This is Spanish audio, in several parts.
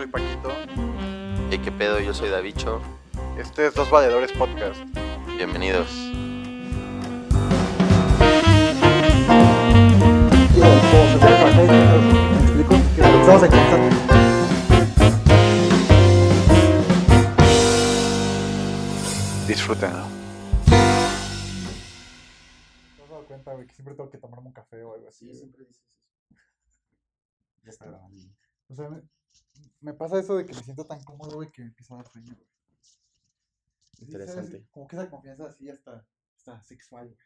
soy Paquito. Hey, ¿qué pedo? Yo soy Davicho. Este es Dos Valedores Podcast. Bienvenidos. ¿Me explico? Que lo estamos aquí. Disfrútenlo. ¿Te has dado cuenta, güey, que siempre tengo que tomarme un café o algo así? güey? siempre dices eso. Ya está. O sea, me, me pasa eso de que me siento tan cómodo, güey, que me empieza a dar sueño, güey. Sí, ¿sabes? Interesante. Como que esa confianza así hasta, hasta sexual, güey.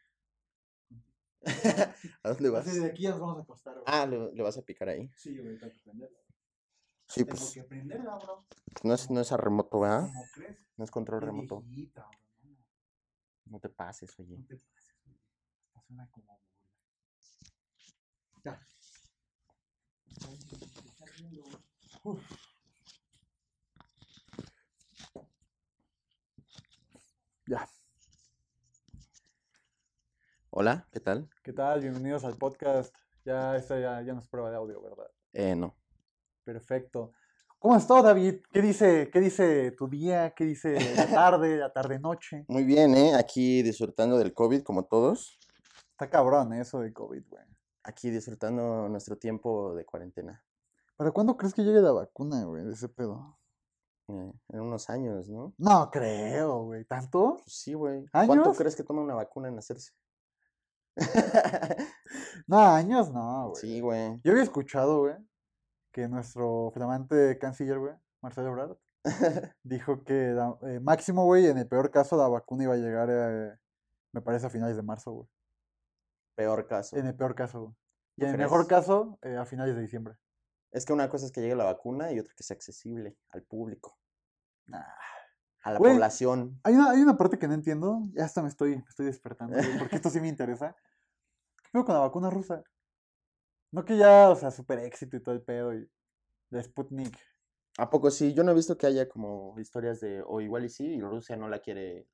¿A dónde vas? Así de aquí ya nos vamos a acostar, güey. Ah, ¿le, le vas a picar ahí? Sí, güey, tengo que prenderla. Sí, Tengo pues que prenderla, bro. no es, no es a remoto, ¿verdad? ¿Cómo crees? No es control Qué remoto. viejita, güey, no, No te pases, oye. no te pases, güey. Hasta suena como. Ya. Uf. Ya. Hola, ¿qué tal? ¿Qué tal? Bienvenidos al podcast. Ya esta ya, ya no es prueba de audio, ¿verdad? Eh, no. Perfecto. ¿Cómo estás, David? ¿Qué dice, qué dice tu día? ¿Qué dice la tarde, la tarde-noche? Muy bien, ¿eh? Aquí disfrutando del COVID, como todos. Está cabrón ¿eh? eso de COVID, güey. Aquí disfrutando nuestro tiempo de cuarentena. ¿Para cuándo crees que llegue la vacuna, güey, de ese pedo? Eh, en unos años, ¿no? No creo, güey. ¿Tanto? Pues sí, güey. ¿Cuánto crees que toma una vacuna en hacerse? No, años no, güey. sí, güey. Yo había escuchado, güey, que nuestro flamante canciller, güey, Marcelo Ebrard, dijo que la- eh, máximo, güey, en el peor caso, la vacuna iba a llegar, eh, me parece, a finales de marzo, güey. Peor caso. En el peor caso, güey. Y ¿Tú en el mejor caso, eh, a finales de diciembre. Es que una cosa es que llegue la vacuna y otra que sea accesible al público, a la Güey, población. Hay una, hay una parte que no entiendo, ya hasta me estoy, me estoy despertando, porque esto sí me interesa. ¿Qué pedo con la vacuna rusa? No que ya, o sea, super éxito y todo el pedo y la Sputnik. ¿A poco sí? Yo no he visto que haya como historias de, o igual y sí, y Rusia no la quiere,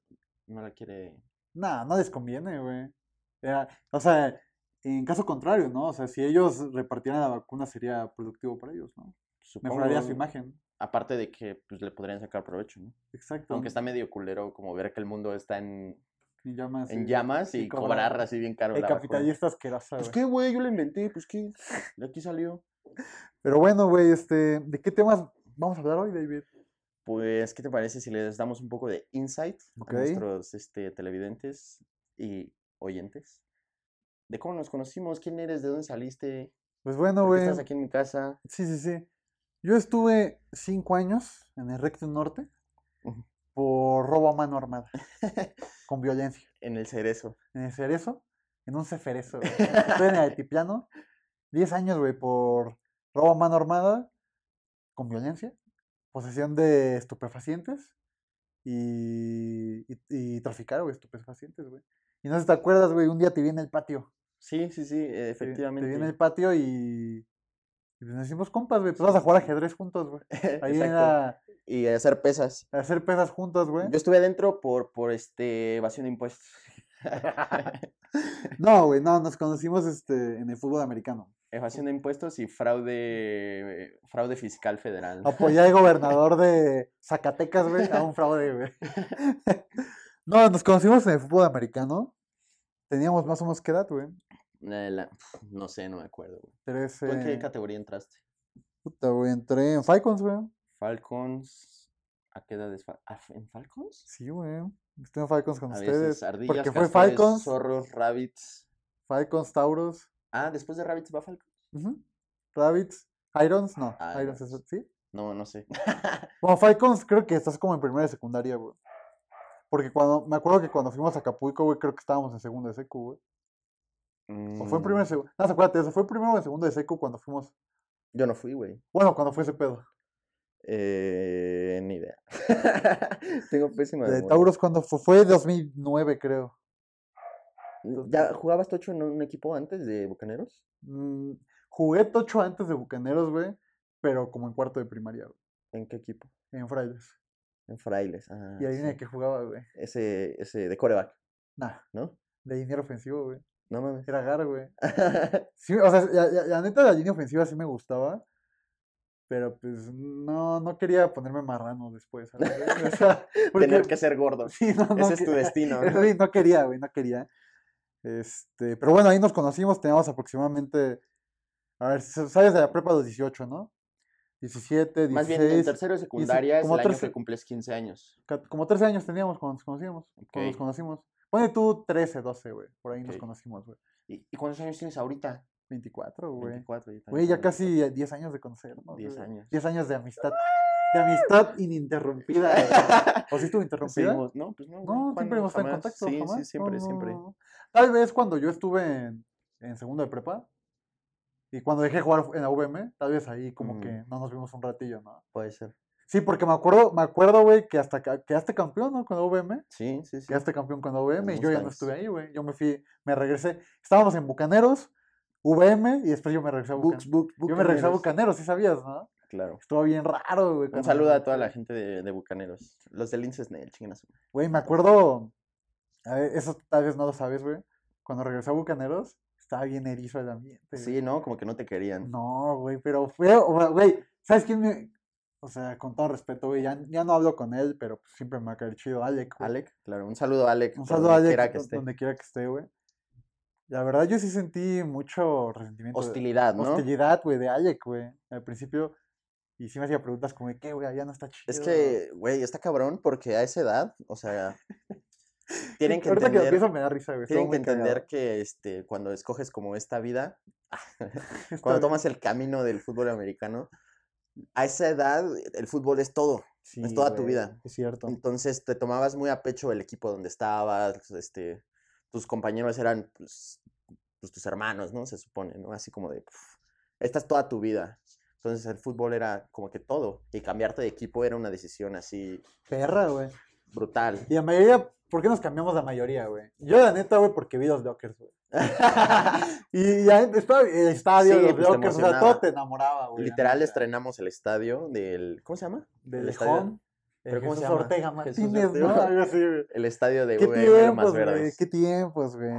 no la quiere. Nah, no les conviene, güey. O sea, en caso contrario, ¿no? O sea, si ellos repartieran la vacuna sería productivo para ellos, ¿no? Mejoraría su supongo, imagen. Aparte de que pues, le podrían sacar provecho, ¿no? Exacto. Aunque está medio culero como ver que el mundo está en, En llamas. en y- llamas y cobrar así bien caro El la vacuna. capitalista asquerosa, Pues güey. qué, güey, yo lo inventé, pues qué, de aquí salió. Pero bueno, güey, este, ¿de qué temas vamos a hablar hoy, David? Pues, ¿qué te parece si les damos un poco de insight a nuestros este, televidentes y oyentes? De cómo nos conocimos, quién eres, de dónde saliste, Pues bueno, güey. estás aquí en mi casa. Sí, sí, sí. Yo estuve cinco años en el Rectum Norte por robo a mano armada, con violencia. En el cerezo. En el cerezo, en un ceferezo. Estuve en el altiplano, 10 años, güey, por robo a mano armada, con violencia, posesión de estupefacientes y, y, y traficar, güey, estupefacientes, güey. Y no sé si te acuerdas, güey, un día te vi en el patio. Sí, sí, sí, efectivamente. te vi en el patio y, y nos hicimos compas, güey. Pues vamos a jugar ajedrez juntos, güey. Ahí la- Y hacer pesas. a hacer pesas juntos, güey. Yo estuve adentro por, por este evasión de impuestos. No, güey, no, nos conocimos este, en el fútbol americano. evasión de impuestos y fraude fraude fiscal federal. Apoyé al gobernador de Zacatecas, güey, a un fraude, güey. No, nos conocimos en el fútbol americano. Teníamos más o menos qué edad, güey. Eh, la- no sé, no me acuerdo. güey. Trece. ¿Tú en qué categoría entraste? Puta, güey, entré en Falcons, güey. Falcons. ¿A qué edad es Fal- ah, ¿En Falcons? Sí, güey. Estoy en Falcons con A ustedes. veces ardillas, porque fue castores, Falcons, zorros, rabbits. Falcons, Tauros, Ah, después de rabbits va Falcons. ujú, Rabbits, Irons, no. Ah, Irons, es- ¿sí? No, no sé. Bueno, Falcons creo que estás como en primera y secundaria, güey. Porque cuando, me acuerdo que cuando fuimos a Acapulco, güey, creo que estábamos en segundo de seco, güey. O fue en primero Mm, de segundo. No, acuérdate, eso fue primero o en segundo de seco cuando fuimos. Yo no fui, güey. Bueno, cuando fue ese pedo. Eh, ni idea. Tengo pésima De memoria. Tauros cuando fue, fue 2009, creo. ¿Ya jugabas Tocho en un equipo antes de Bucaneros? Mm, jugué tocho antes de Bucaneros, güey, pero como en cuarto de primaria, güey, ¿En qué equipo? en Frailes. En Frailes. Ah, Y ahí en el sí. que jugaba, güey. Ese, ese de coreback, Nah, ¿no? de línea ofensivo, güey. No mames. Era Gar, güey. Sí, o sea, la, la- la neta, la línea ofensiva sí me gustaba. Pero pues no, no quería ponerme marrano después. ¿sabes, güey? O sea, porque- Tener que ser gordo. Sí, no, no Ese es tu destino, ¿no? Sí, no quería, güey, no quería. Este, pero bueno, ahí nos conocimos, teníamos aproximadamente, a ver, sales de la prepa a los 18, ¿no? 17, 16, Más bien, en tercero de secundaria es como el año terce- que cumples 15 años. como 13 años teníamos cuando nos conocimos, cuando nos conocimos. Pone tú 13, 12, güey, por ahí nos conocimos, güey. ¿Y, y cuántos años tienes ahorita? 24, güey. 24. yo también Güey, ya casi 10 años de conocernos. 10 güey. años. 10 años de amistad. De amistad ininterrumpida. güey. ¿O sí estuvo interrumpida? Seguimos- No, pues no. No, siempre hemos estado en contacto. Sí, jamás. sí, siempre, No, siempre. no. Tal vez cuando yo estuve en, en segundo de prepa y cuando dejé de jugar en la VM, tal vez ahí como que no nos vimos un ratillo, ¿no? Puede ser. Sí, porque me acuerdo, me acuerdo, güey, que hasta quedaste campeón, ¿no? Con la VM. Sí, sí, sí. Quedaste campeón con la VM y yo ya no estuve ahí, güey. Yo me fui, me regresé. Estábamos en Bucaneros, VM y después yo me regresé a Bucaneros. Books, Yo me regresé a Bucaneros. Sí sabías, ¿no? Claro. Estuvo bien raro, güey. Un saludo a toda la gente de, de Bucaneros. Los del Incesnel, chingan a su- Güey, me acuerdo. a ver, eso tal vez no lo sabes, güey. Cuando regresé a Bucaneros, estaba bien erizo el ambiente. güey. Sí, ¿no? Como que no te querían. No, güey, pero fue. Güey, ¿sabes quién me.? O sea, con todo respeto, güey, ya, ya no hablo con él, pero pues siempre me va a caer chido. Alec, güey. Alec, claro. Un saludo a Alec. Un saludo a donde Alec, quiera que esté. donde quiera que esté, güey. La verdad, yo sí sentí mucho resentimiento. de- Hostilidad, ¿no? Hostilidad, güey, de Alec, güey. Al principio. Y sí me hacía preguntas como, ¿qué, güey? Ya no está chido. Es que, güey, está cabrón porque a esa edad, o sea, tienen que Ahorita que lo entender, pienso me da risa, güey. tienen que cagado. entender que este, cuando escoges como esta vida, cuando tomas el camino del fútbol americano, a esa edad el fútbol es todo. Sí, es toda tu vida. Es cierto. Entonces te tomabas muy a pecho el equipo donde estabas, este, tus compañeros eran pues, pues, tus hermanos, ¿no? Se supone, ¿no? Así como de, "Puf, esta es toda tu vida. Entonces el fútbol era como que todo. Y cambiarte de equipo era una decisión así Perra, güey. brutal. Y la mayoría, ¿por qué nos cambiamos la mayoría, güey? Yo, la neta, güey, porque vi los Lockers, güey. Y ya estaba el estadio, Sí, los pues, te Lockers, o sea, todo te enamoraba, güey. Literal neta. estrenamos el estadio del, ¿cómo se llama? Del el estadio-. ¿Pero ¿Pero cómo se llama? Ortega Martínez, ¿no? Algo así, güey. El estadio de ¿Qué de tiempos, Más güey? ¿Qué tiempos, güey?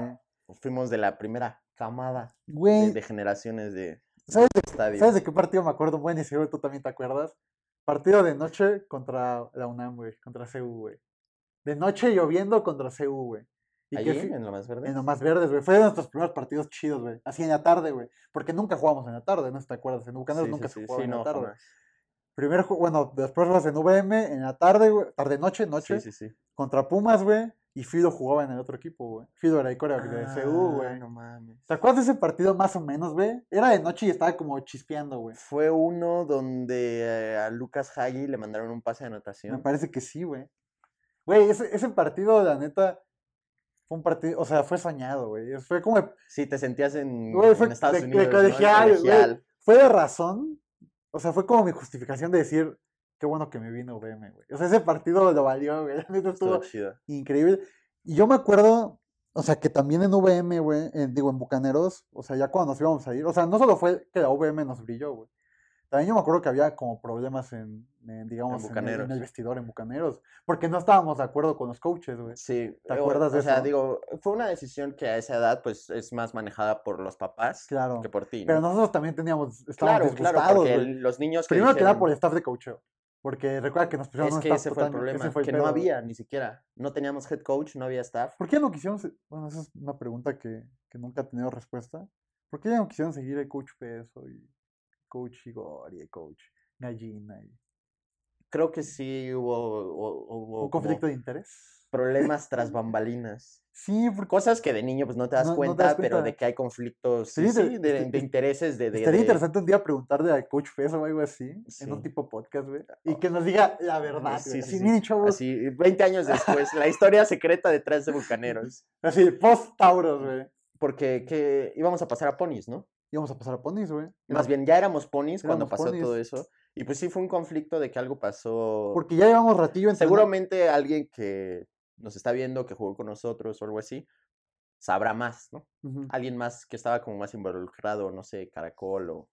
Fuimos de la primera camada de, Güey, de generaciones de ¿sabes de, estadio. ¿sabes de qué partido me acuerdo? Bueno, y seguro tú también te acuerdas. Partido de noche contra la UNAM, güey. Contra CU, güey. De noche lloviendo contra CU, güey. Y Allí, que en lo más verde. En lo más verdes, güey. Fue de nuestros primeros partidos chidos, güey. Así en la tarde, güey. Porque nunca jugamos en la tarde, ¿no? ¿Te acuerdas? En Bucaneros nunca se jugaba en la tarde. jamás. Primero, ju- bueno, después juegas en VM, en la tarde, güey. Tarde-noche, noche. Sí, sí, sí. Contra Pumas, güey. Y Fido jugaba en el otro equipo, güey. Fido era el coreback de CU, Ah, güey. No mames. ¿Te acuerdas de ese partido más o menos, güey? Era de noche y estaba como chispeando, güey. Fue uno donde eh, a Lucas Hagi le mandaron un pase de Me anotación. parece que sí, güey. Güey, ese, ese partido, la neta, fue un partido, o sea, fue soñado, güey. Fue como, Sí, te sentías en, Güey, fue en Estados de- de Unidos. colegial, güey. fue de razón. O sea, fue como mi justificación de decir, qué bueno que me vino VM, güey. O sea, ese partido lo valió, güey. Estuvo estuvo chido. increíble. Y yo me acuerdo, o sea, que también en VM, güey, en- digo, en Bucaneros, o sea, ya cuando nos íbamos a ir, o sea, no solo fue que la VM nos brilló, güey. También yo me acuerdo que había como problemas en, en, digamos, en el, en Bucaneros. el vestidor en Bucaneros, porque no estábamos de acuerdo con los coaches, güey. Sí. ¿Te o- acuerdas de O sea, eso? digo, fue una decisión que a esa edad, pues, es más manejada por los papás Claro. que por ti, Pero ¿no? nosotros también teníamos, estábamos Claro, claro, porque el- los niños que Primero que nada dijeron- por el staff de coacheo. Porque recuerda que nos pusieron Es que ese fue el totalmente- ese problema, fue el que no pedo, había ni siquiera. No teníamos head coach, no había staff. ¿Por qué no quisieron? Bueno, esa es una pregunta que, que nunca ha tenido respuesta. ¿Por qué ya no quisieron seguir el coach Peso y coach Igor y el coach Gallina? Y... Creo que sí hubo, hubo, hubo ¿Un conflicto de interés? problemas tras bambalinas. Sí, porque Cosas que de niño pues no te das, No- no te cuenta, pero de que hay conflictos sí, Sería sí, inter- de, este- de es- intereses de, de- estaría de- interesante un día preguntarle al coach Peso o algo así, en un tipo podcast, güey. Y que nos diga la verdad, Sí, güey. sí, Así, chavos, así, Así, 20 años después, la historia secreta detrás de Bucaneros. post-Tauros, güey. Porque que íbamos a pasar a ponis, ¿no? Íbamos a pasar a ponis, güey. Más bien, ya éramos ponis cuando pasó todo eso. Y pues sí fue un conflicto de que algo pasó. Porque ya llevamos ratillo entrenando. Seguramente alguien que nos está viendo, que jugó con nosotros o algo así, sabrá más, ¿no? Alguien más que estaba como más involucrado, no sé, Caracol o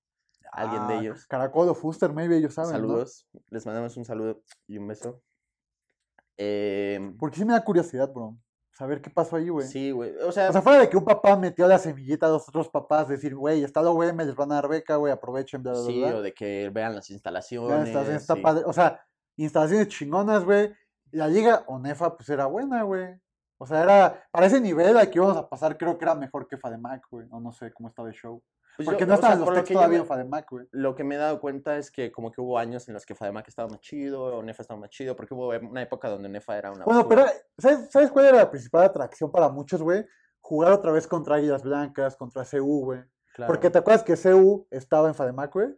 alguien de Ah, ellos. Caracol o Fuster, maybe ellos saben. ¿no? Saludos, les mandamos un saludo y un beso. Em, Porque sí me da curiosidad, bro. Saber qué pasó ahí, güey. Sí, güey. O sea, O sea, fuera de que un papá metió la semillita a los otros papás, decir, güey, está la UM, les van a dar beca, güey, aprovechen, bla, bla, sí, bla. o de que vean las Ya instalaciones. está, está sí. padre. O sea, instalaciones chingonas, güey. La liga Onefa, pues era buena, güey. O sea, era, para ese nivel al que íbamos a pasar, creo que era mejor que Fademac, güey. O no sé cómo estaba el show. Pues Porque yo- no estaban los textos todavía me- en Fademac, güey. Lo que me he dado cuenta es que como que hubo años en los que Fademac estaba más chido, o Nefa estaba más chido, porque hubo una época donde Nefa era una Bueno, pero. ¿sabes, ¿sabes cuál era la principal atracción para muchos, güey? Jugar otra vez contra Águilas Blancas, contra CU, güey. Claro. Porque te acuerdas que CU estaba en Fademac, güey.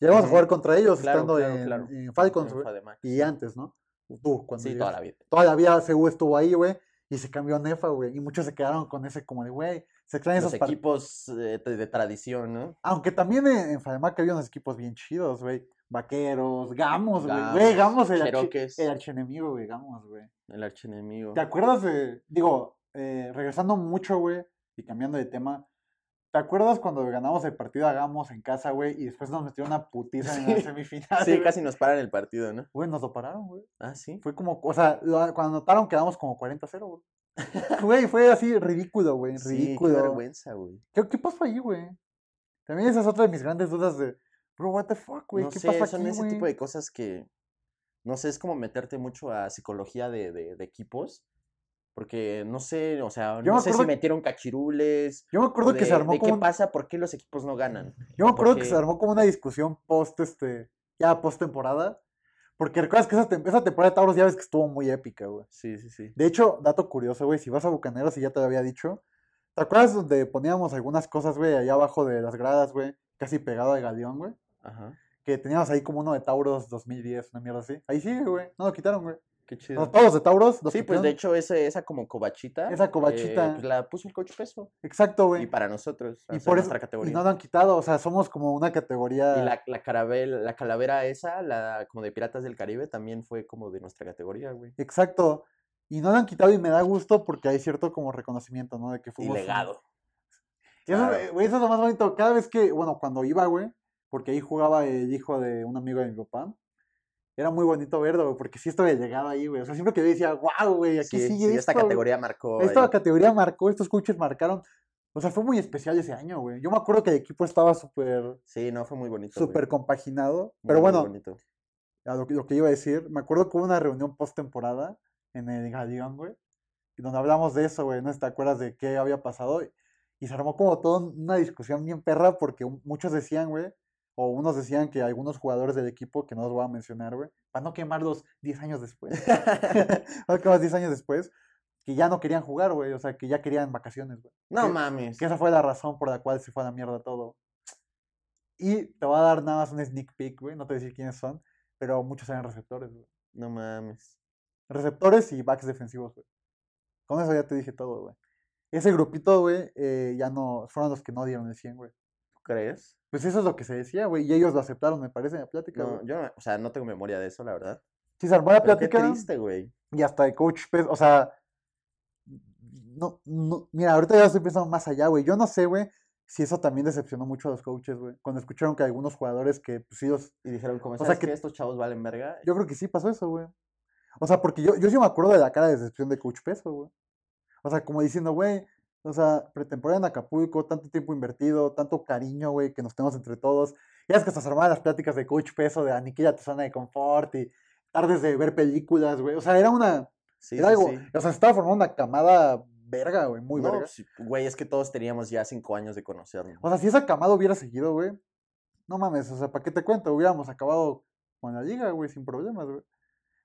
Llegamos a Ujú. jugar contra ellos Claro, estando claro, en, Falcons, güey. Y antes, ¿no? Tú, cuando Sí, toda llegaste. la vida. Toda la vida CU estuvo ahí, güey. Y se cambió a Nefa, güey. Y muchos se quedaron con ese como de, güey, se extrañan Los esos equipos eh, de, tradición, ¿no? Aunque también en, Fademac había unos equipos bien chidos, güey. Vaqueros, Gamos, güey. Gamos, Güey, Gamos, el, Cherokees. el archienemigo, güey. Gamos, güey. El archienemigo. ¿Te acuerdas de, digo, eh, regresando mucho, güey, y cambiando de tema, ¿te acuerdas cuando ganamos el partido a Gamos en casa, güey, y después nos metieron una putiza en la semifinal? Sí, casi nos paran el partido, ¿no? Güey, nos lo pararon, güey. Ah, sí. Fue como, o sea, lo- cuando notaron quedamos como 40-0, güey. Güey, fue así ridículo, güey, Sí, qué ridículo. vergüenza, güey. ¿Qué, qué pasó ahí, güey? También esa es otra de mis grandes dudas de, bro, what the fuck, güey, No ¿qué sé, pasó son aquí, ese güey? tipo de cosas que, no sé, es como meterte mucho a psicología de, de- de equipos, porque no sé, o sea, Yo no sé si metieron cachirules, Yo me acuerdo que se de- armó de como qué un- pasa, por qué los equipos no ganan. Yo me acuerdo que se Porque- armó como una discusión post, este, ya post temporada. Porque recuerdas que esa, tem- esa temporada de Tauros ya ves que estuvo muy épica, güey. Sí, sí, sí. De hecho, dato curioso, güey, si vas a Bucaneros, y ya te lo había dicho, ¿te acuerdas donde poníamos algunas cosas, güey, allá abajo de las gradas, güey, casi pegado al galeón, güey? Ajá. Que teníamos ahí como uno de Tauros 2010, una mierda así. Ahí sigue, güey, no lo quitaron, güey. Qué chido. todos de Tauros, Sí, pues de hecho ese, esa como cobachita. Esa eh, cobachita. pues la puso el coach peso. Exacto, güey. Y para nosotros, Y por eso, nuestra y categoría. no lo han quitado, o sea, somos como una categoría... Y la, la, carabel- la calavera esa, la como de Piratas del Caribe, también fue como de nuestra categoría, güey. Exacto. Y no lo han quitado y me da gusto porque hay cierto como reconocimiento, ¿no? De que Y fuimos... un- legado. Y eso, Claro. eh, güey, eso es lo más bonito. Cada vez que, bueno, cuando iba, güey, porque ahí jugaba el hijo de un amigo de mi papá, era muy bonito verlo, güey, porque sí estaba llegado ahí, güey. O sea, siempre que yo decía, wow, güey, aquí Sí, sigue sí, esta esto, güey". categoría marcó. Esta ahí. categoría marcó, estos coaches marcaron. O sea, fue muy especial ese año, güey. Yo me acuerdo que el equipo estaba súper, Sí, no, fue muy bonito. súper compaginado. Muy, Pero bueno, bonito. a lo, que- lo que iba a decir, me acuerdo que hubo una reunión post-temporada en el Galeón, güey, donde hablamos de eso, güey, ¿no? ¿Te acuerdas de qué había pasado? Y se armó como toda una discusión bien perra porque muchos decían, güey, o unos decían que algunos jugadores del equipo, que no los voy a mencionar, güey, para no quemarlos 10 años después, no quemarlos 10 años después, que ya no querían jugar, güey, o sea, que ya querían vacaciones, güey. No que- mames. Que esa fue la razón por la cual se fue a la mierda todo. Y te voy a dar nada más un sneak peek, güey, no te voy a decir quiénes son, pero muchos eran receptores, güey. No mames. Receptores y backs defensivos, güey. Con eso ya te dije todo, güey. Ese grupito, güey, eh, ya no, fueron los que no dieron el 100, güey. ¿Tú crees? Pues eso es lo que se decía, güey, y ellos lo aceptaron, me parece, en la plática, No, yo, o sea, no tengo memoria de eso, la verdad. Sí, se armó la Pero qué plática triste, güey. y hasta el coach, Pez- o sea, no, no, mira, ahorita ya estoy pensando más allá, güey. Yo no sé, güey, si eso también decepcionó mucho a los coaches, güey. Cuando escucharon que algunos jugadores que, pues sí, los, Y dijeron, como, sea ¿sabes que- que estos chavos valen verga? Yo creo que sí pasó eso, güey. O sea, porque yo, yo sí me acuerdo de la cara de decepción de Coach Peso, güey. O sea, como diciendo, güey, o sea, pretemporada en Acapulco, tanto tiempo invertido, tanto cariño, güey, que nos tenemos entre todos. Ya es que se armaban las pláticas de Coach Peso, de aniquila tu zona de confort y tardes de ver películas, güey. O sea, era una, Sí, era sí, algo, sí. o sea, se estaba formando una camada verga, güey, muy no, verga. pues, güey, es que todos teníamos ya cinco años de conocernos. O sea, si esa camada hubiera seguido, güey, no mames, o sea, ¿para qué te cuento? Hubiéramos acabado con la liga, güey, sin problemas, güey.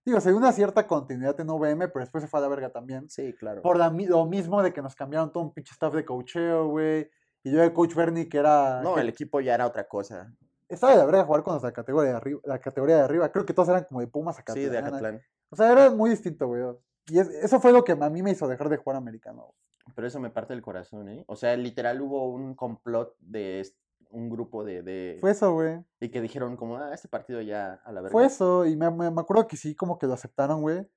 Digo, se dio una cierta continuidad en VM, pero después se fue a la verga también. Sí, claro. Por la lo mismo de que nos cambiaron todo un pinche staff de coacheo, güey. Y yo de coach Bernie, que era. No, que el equipo ya era otra cosa. Estaba de la verga jugar con los de la categoría de arriba. La categoría de arriba. Creo que todos eran como de Pumas Sí, de Acatlán. Acatlán. O sea, era muy distinto, güey. Y es- eso fue lo que a mí me hizo dejar de jugar americano. güey. Pero eso me parte del corazón, ¿eh? O sea, literal hubo un complot de un grupo de, de- Fue eso, güey. Y que dijeron como, ah, este partido ya a la verga. Fue eso, y me, me- me acuerdo que sí, como que lo aceptaron, güey.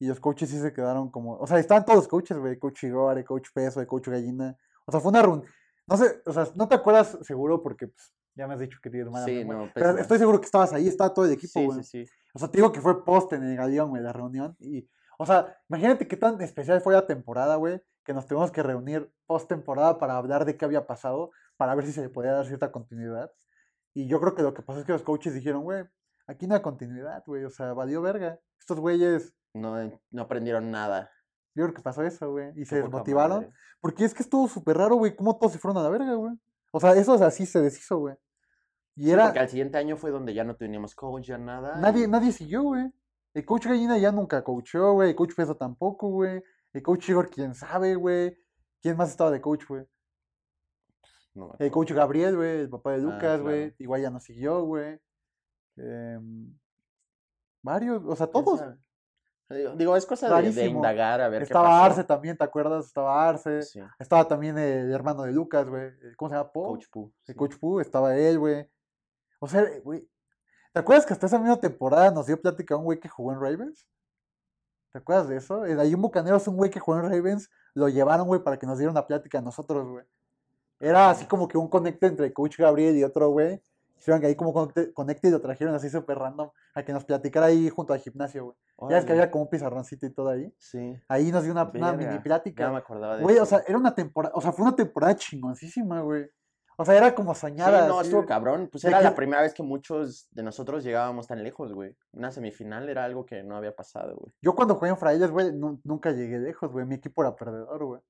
Y los coaches sí se quedaron como. O sea, estaban todos los coaches, güey. Coach Igor, coach Peso, coach Gallina. O sea, fue una run. No sé, o sea, no te acuerdas seguro porque pues, ya me has dicho que tienes mala Sí, no, Pero estoy seguro que estabas ahí, estaba todo el equipo, Sí, güey. sí, sí. O sea, te digo que fue post en el galeón, güey, la reunión. Y, O sea, imagínate qué tan especial fue la temporada, güey, que nos tuvimos que reunir post temporada para hablar de qué había pasado, para ver si se le podía dar cierta continuidad. Y yo creo que lo que pasó es que los coaches dijeron, güey, aquí no hay continuidad, güey, o sea, valió verga. Estos güeyes, No, no aprendieron nada. yo creo que pasó eso, güey, y se desmotivaron. madre. Porque es que estuvo súper raro, güey, cómo todos se fueron a la verga, güey. O sea, eso así se deshizo, güey. Y Sí, era, porque al siguiente año fue donde ya no teníamos coach, ya nada. nadie, y- nadie siguió, güey. El coach Gallina ya nunca coachó, güey. El coach Peso tampoco, güey. El coach Igor, quién sabe, güey. ¿Quién más estaba de coach, güey? No El coach Gabriel, güey, el papá de Ah, Lucas, güey. claro. Igual ya no siguió, güey. Em, varios, o sea, ¿Quién todos. Digo, digo, es cosa de, indagar a ver qué Estaba pasó. Arce también, ¿te acuerdas? Estaba Arce. Sí, Estaba también el hermano de Lucas, güey. el- ¿Cómo se llama? ¿Po? Coach. El sí. coach Pu, estaba él, güey. O sea, güey. ¿Te acuerdas que hasta esa misma temporada nos dio plática un güey que jugó en Ravens? ¿Te acuerdas de eso? En- Hay un Bucaneros, un güey que jugó en Ravens, lo llevaron, güey, para que nos diera una plática a nosotros, güey. Era así como que un conecte entre Coach Gabriel y otro güey. Hicieron que ahí como conecte, y lo trajeron así súper random a que nos platicara ahí junto al gimnasio, güey. Ya es que había como un pizarroncito y todo ahí. Sí. Ahí nos dio una, una mini plática. Ya me acordaba de Güey, o sea, era una temporada, o sea, fue una temporada chingoncísima, güey. O sea, era como Sí, soñada. no, así estuvo cabrón. Pues era que- la primera vez que muchos de nosotros llegábamos tan lejos, güey. Una semifinal era algo que no había pasado, güey. Yo cuando jugué en Frailes, güey, nu- nunca llegué lejos, güey. Mi equipo era perdedor, güey.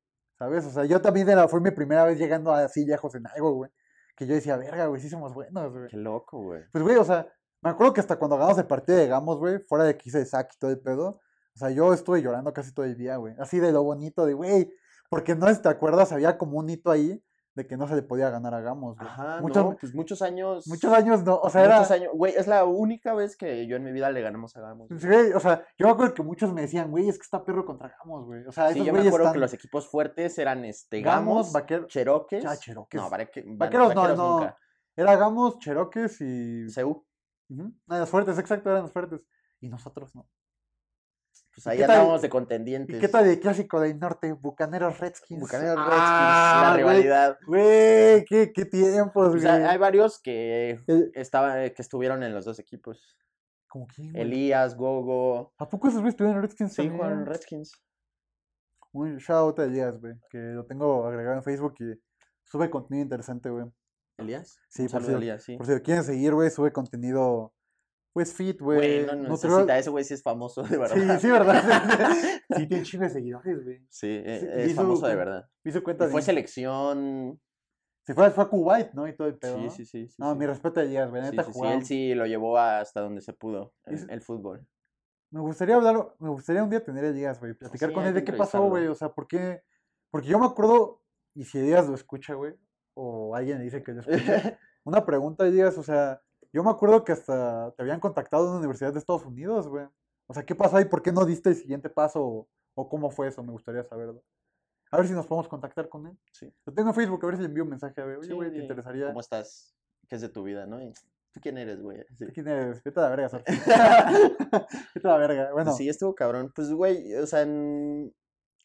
¿Sabes? O sea, yo también era, fue mi primera vez llegando así lejos en algo, güey. Que yo decía, verga, güey, sí somos buenos, güey. Qué loco, güey. Pues, güey, o sea, me acuerdo que hasta cuando ganamos el partido de Gamos, güey, fuera de que hice sack y todo el pedo, o sea, yo estuve llorando casi todo el día, güey. Así de lo bonito de, güey, porque no sé si te acuerdas, había como un hito ahí de que no se le podía ganar a Gamos, güey. Ajá, muchos, no, pues muchos años. muchos años no, o sea, era... muchos años. Güey, es la única vez que yo en mi vida le ganamos a Gamos. güey. Sí, o sea, yo me acuerdo que muchos me decían, güey, es que está perro contra Gamos, güey. O sea, Sí, esos yo me acuerdo están... que los equipos fuertes eran este Gamos, Gamos, Vaqueros... Cheroques. Ah, Cheroques. No, vaque- va- Vaqueros no, vaqueros no. nunca. Era Gamos, Cheroques y... CU. Ujú, ah, los fuertes, exacto, eran los fuertes. Y nosotros no. Pues ¿Y ahí andábamos de ¿Y contendientes. qué tal el clásico del norte? Bucaneros Redskins. Bucaneros Ah, Redskins, la rivalidad. Güey, qué, qué tiempos, O güey. sea, hay varios que estaban, que estuvieron en los dos equipos. ¿Cómo quién? Elías, Gogo. ¿A poco esos güeyes estuvieron en Redskins Sí, jugaron Redskins. Un shout out a Elías, güey, que lo tengo agregado en Facebook y sube contenido interesante, güey. ¿Elías? Sí, por Elías, sí. por si lo quieren seguir, güey, sube contenido, pues, fit, güey. Güey, no nutri- necesita, ese güey sí es famoso, de verdad. Sí, sí, ¿verdad? sí, tiene chingo de seguidores, güey. Sí, e- Sí, es hizo famoso de verdad. Su cuenta Y fue de... selección. Se fue, fue a Kuwait, ¿no? Y todo el pedo, Sí, ¿no? sí, sí. sí, No, mi respeto a Elías, güey, Sí, neta sí, él sí lo llevó hasta donde se pudo, el, Es- el fútbol. Me gustaría hablar, me gustaría un día tener a Elías, güey, platicar con él de qué pasó, güey, o sea, ¿por qué? Porque yo me acuerdo, y si Elías lo escucha, güey, o alguien dice que lo escucha, una pregunta, Elías, o sea, yo me acuerdo que hasta te habían contactado de una universidad de Estados Unidos, güey. O sea, ¿qué pasó ahí? ¿Por qué no diste el siguiente paso? O, o cómo fue eso? Me gustaría saberlo. A ver si nos podemos contactar con él. Sí. Lo tengo en Facebook, a ver si le envío un mensaje, a ver, oye, Sí, güey, ¿te interesaría? ¿Cómo estás? ¿Qué es de tu vida, no? Y, ¿Tú quién eres, güey? Sí. ¿Tú ¿Quién eres? Vete a la verga. Vete a la verga. Bueno, Sí, estuvo cabrón. Pues, güey, o sea, en-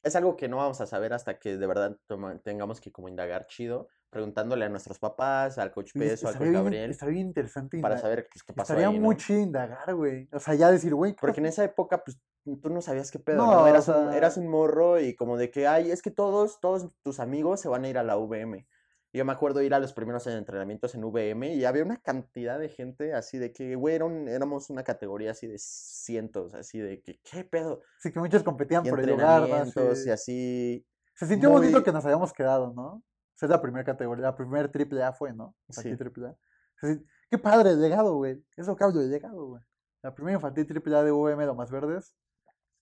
es algo que no vamos a saber hasta que de verdad toma- tengamos que como indagar chido, preguntándole a nuestros papás, al coach Peso, al coach bien, Gabriel, estaría bien interesante para saber pues, qué pasó Estaría ahí, ¿no? muy chido indagar, güey. O sea, ya decir, güey, ¿qué Porque en esa época, pues, tú no sabías qué pedo, No, ¿no? o Eras, un, sea- eras un morro y como de que, ay, es que todos, todos tus amigos se van a ir a la VM. Y Yo me acuerdo ir a los primeros entrenamientos en VM y había una cantidad de gente así de que, güey, era un- éramos una categoría así de cientos, así de que, ¿qué pedo? Sí, que muchos competían Y por el lugar, ¿no? Sí. y así. Se sintió bonito muy- que nos habíamos quedado, ¿no? Esa es la primera categoría, la primer triple A fue, ¿no? Infantil Sí. triple A. Se sin- Qué padre el legado, güey. Es lo que hablo del legado, güey. La primera infantil triple A de UVM, lo más verdes.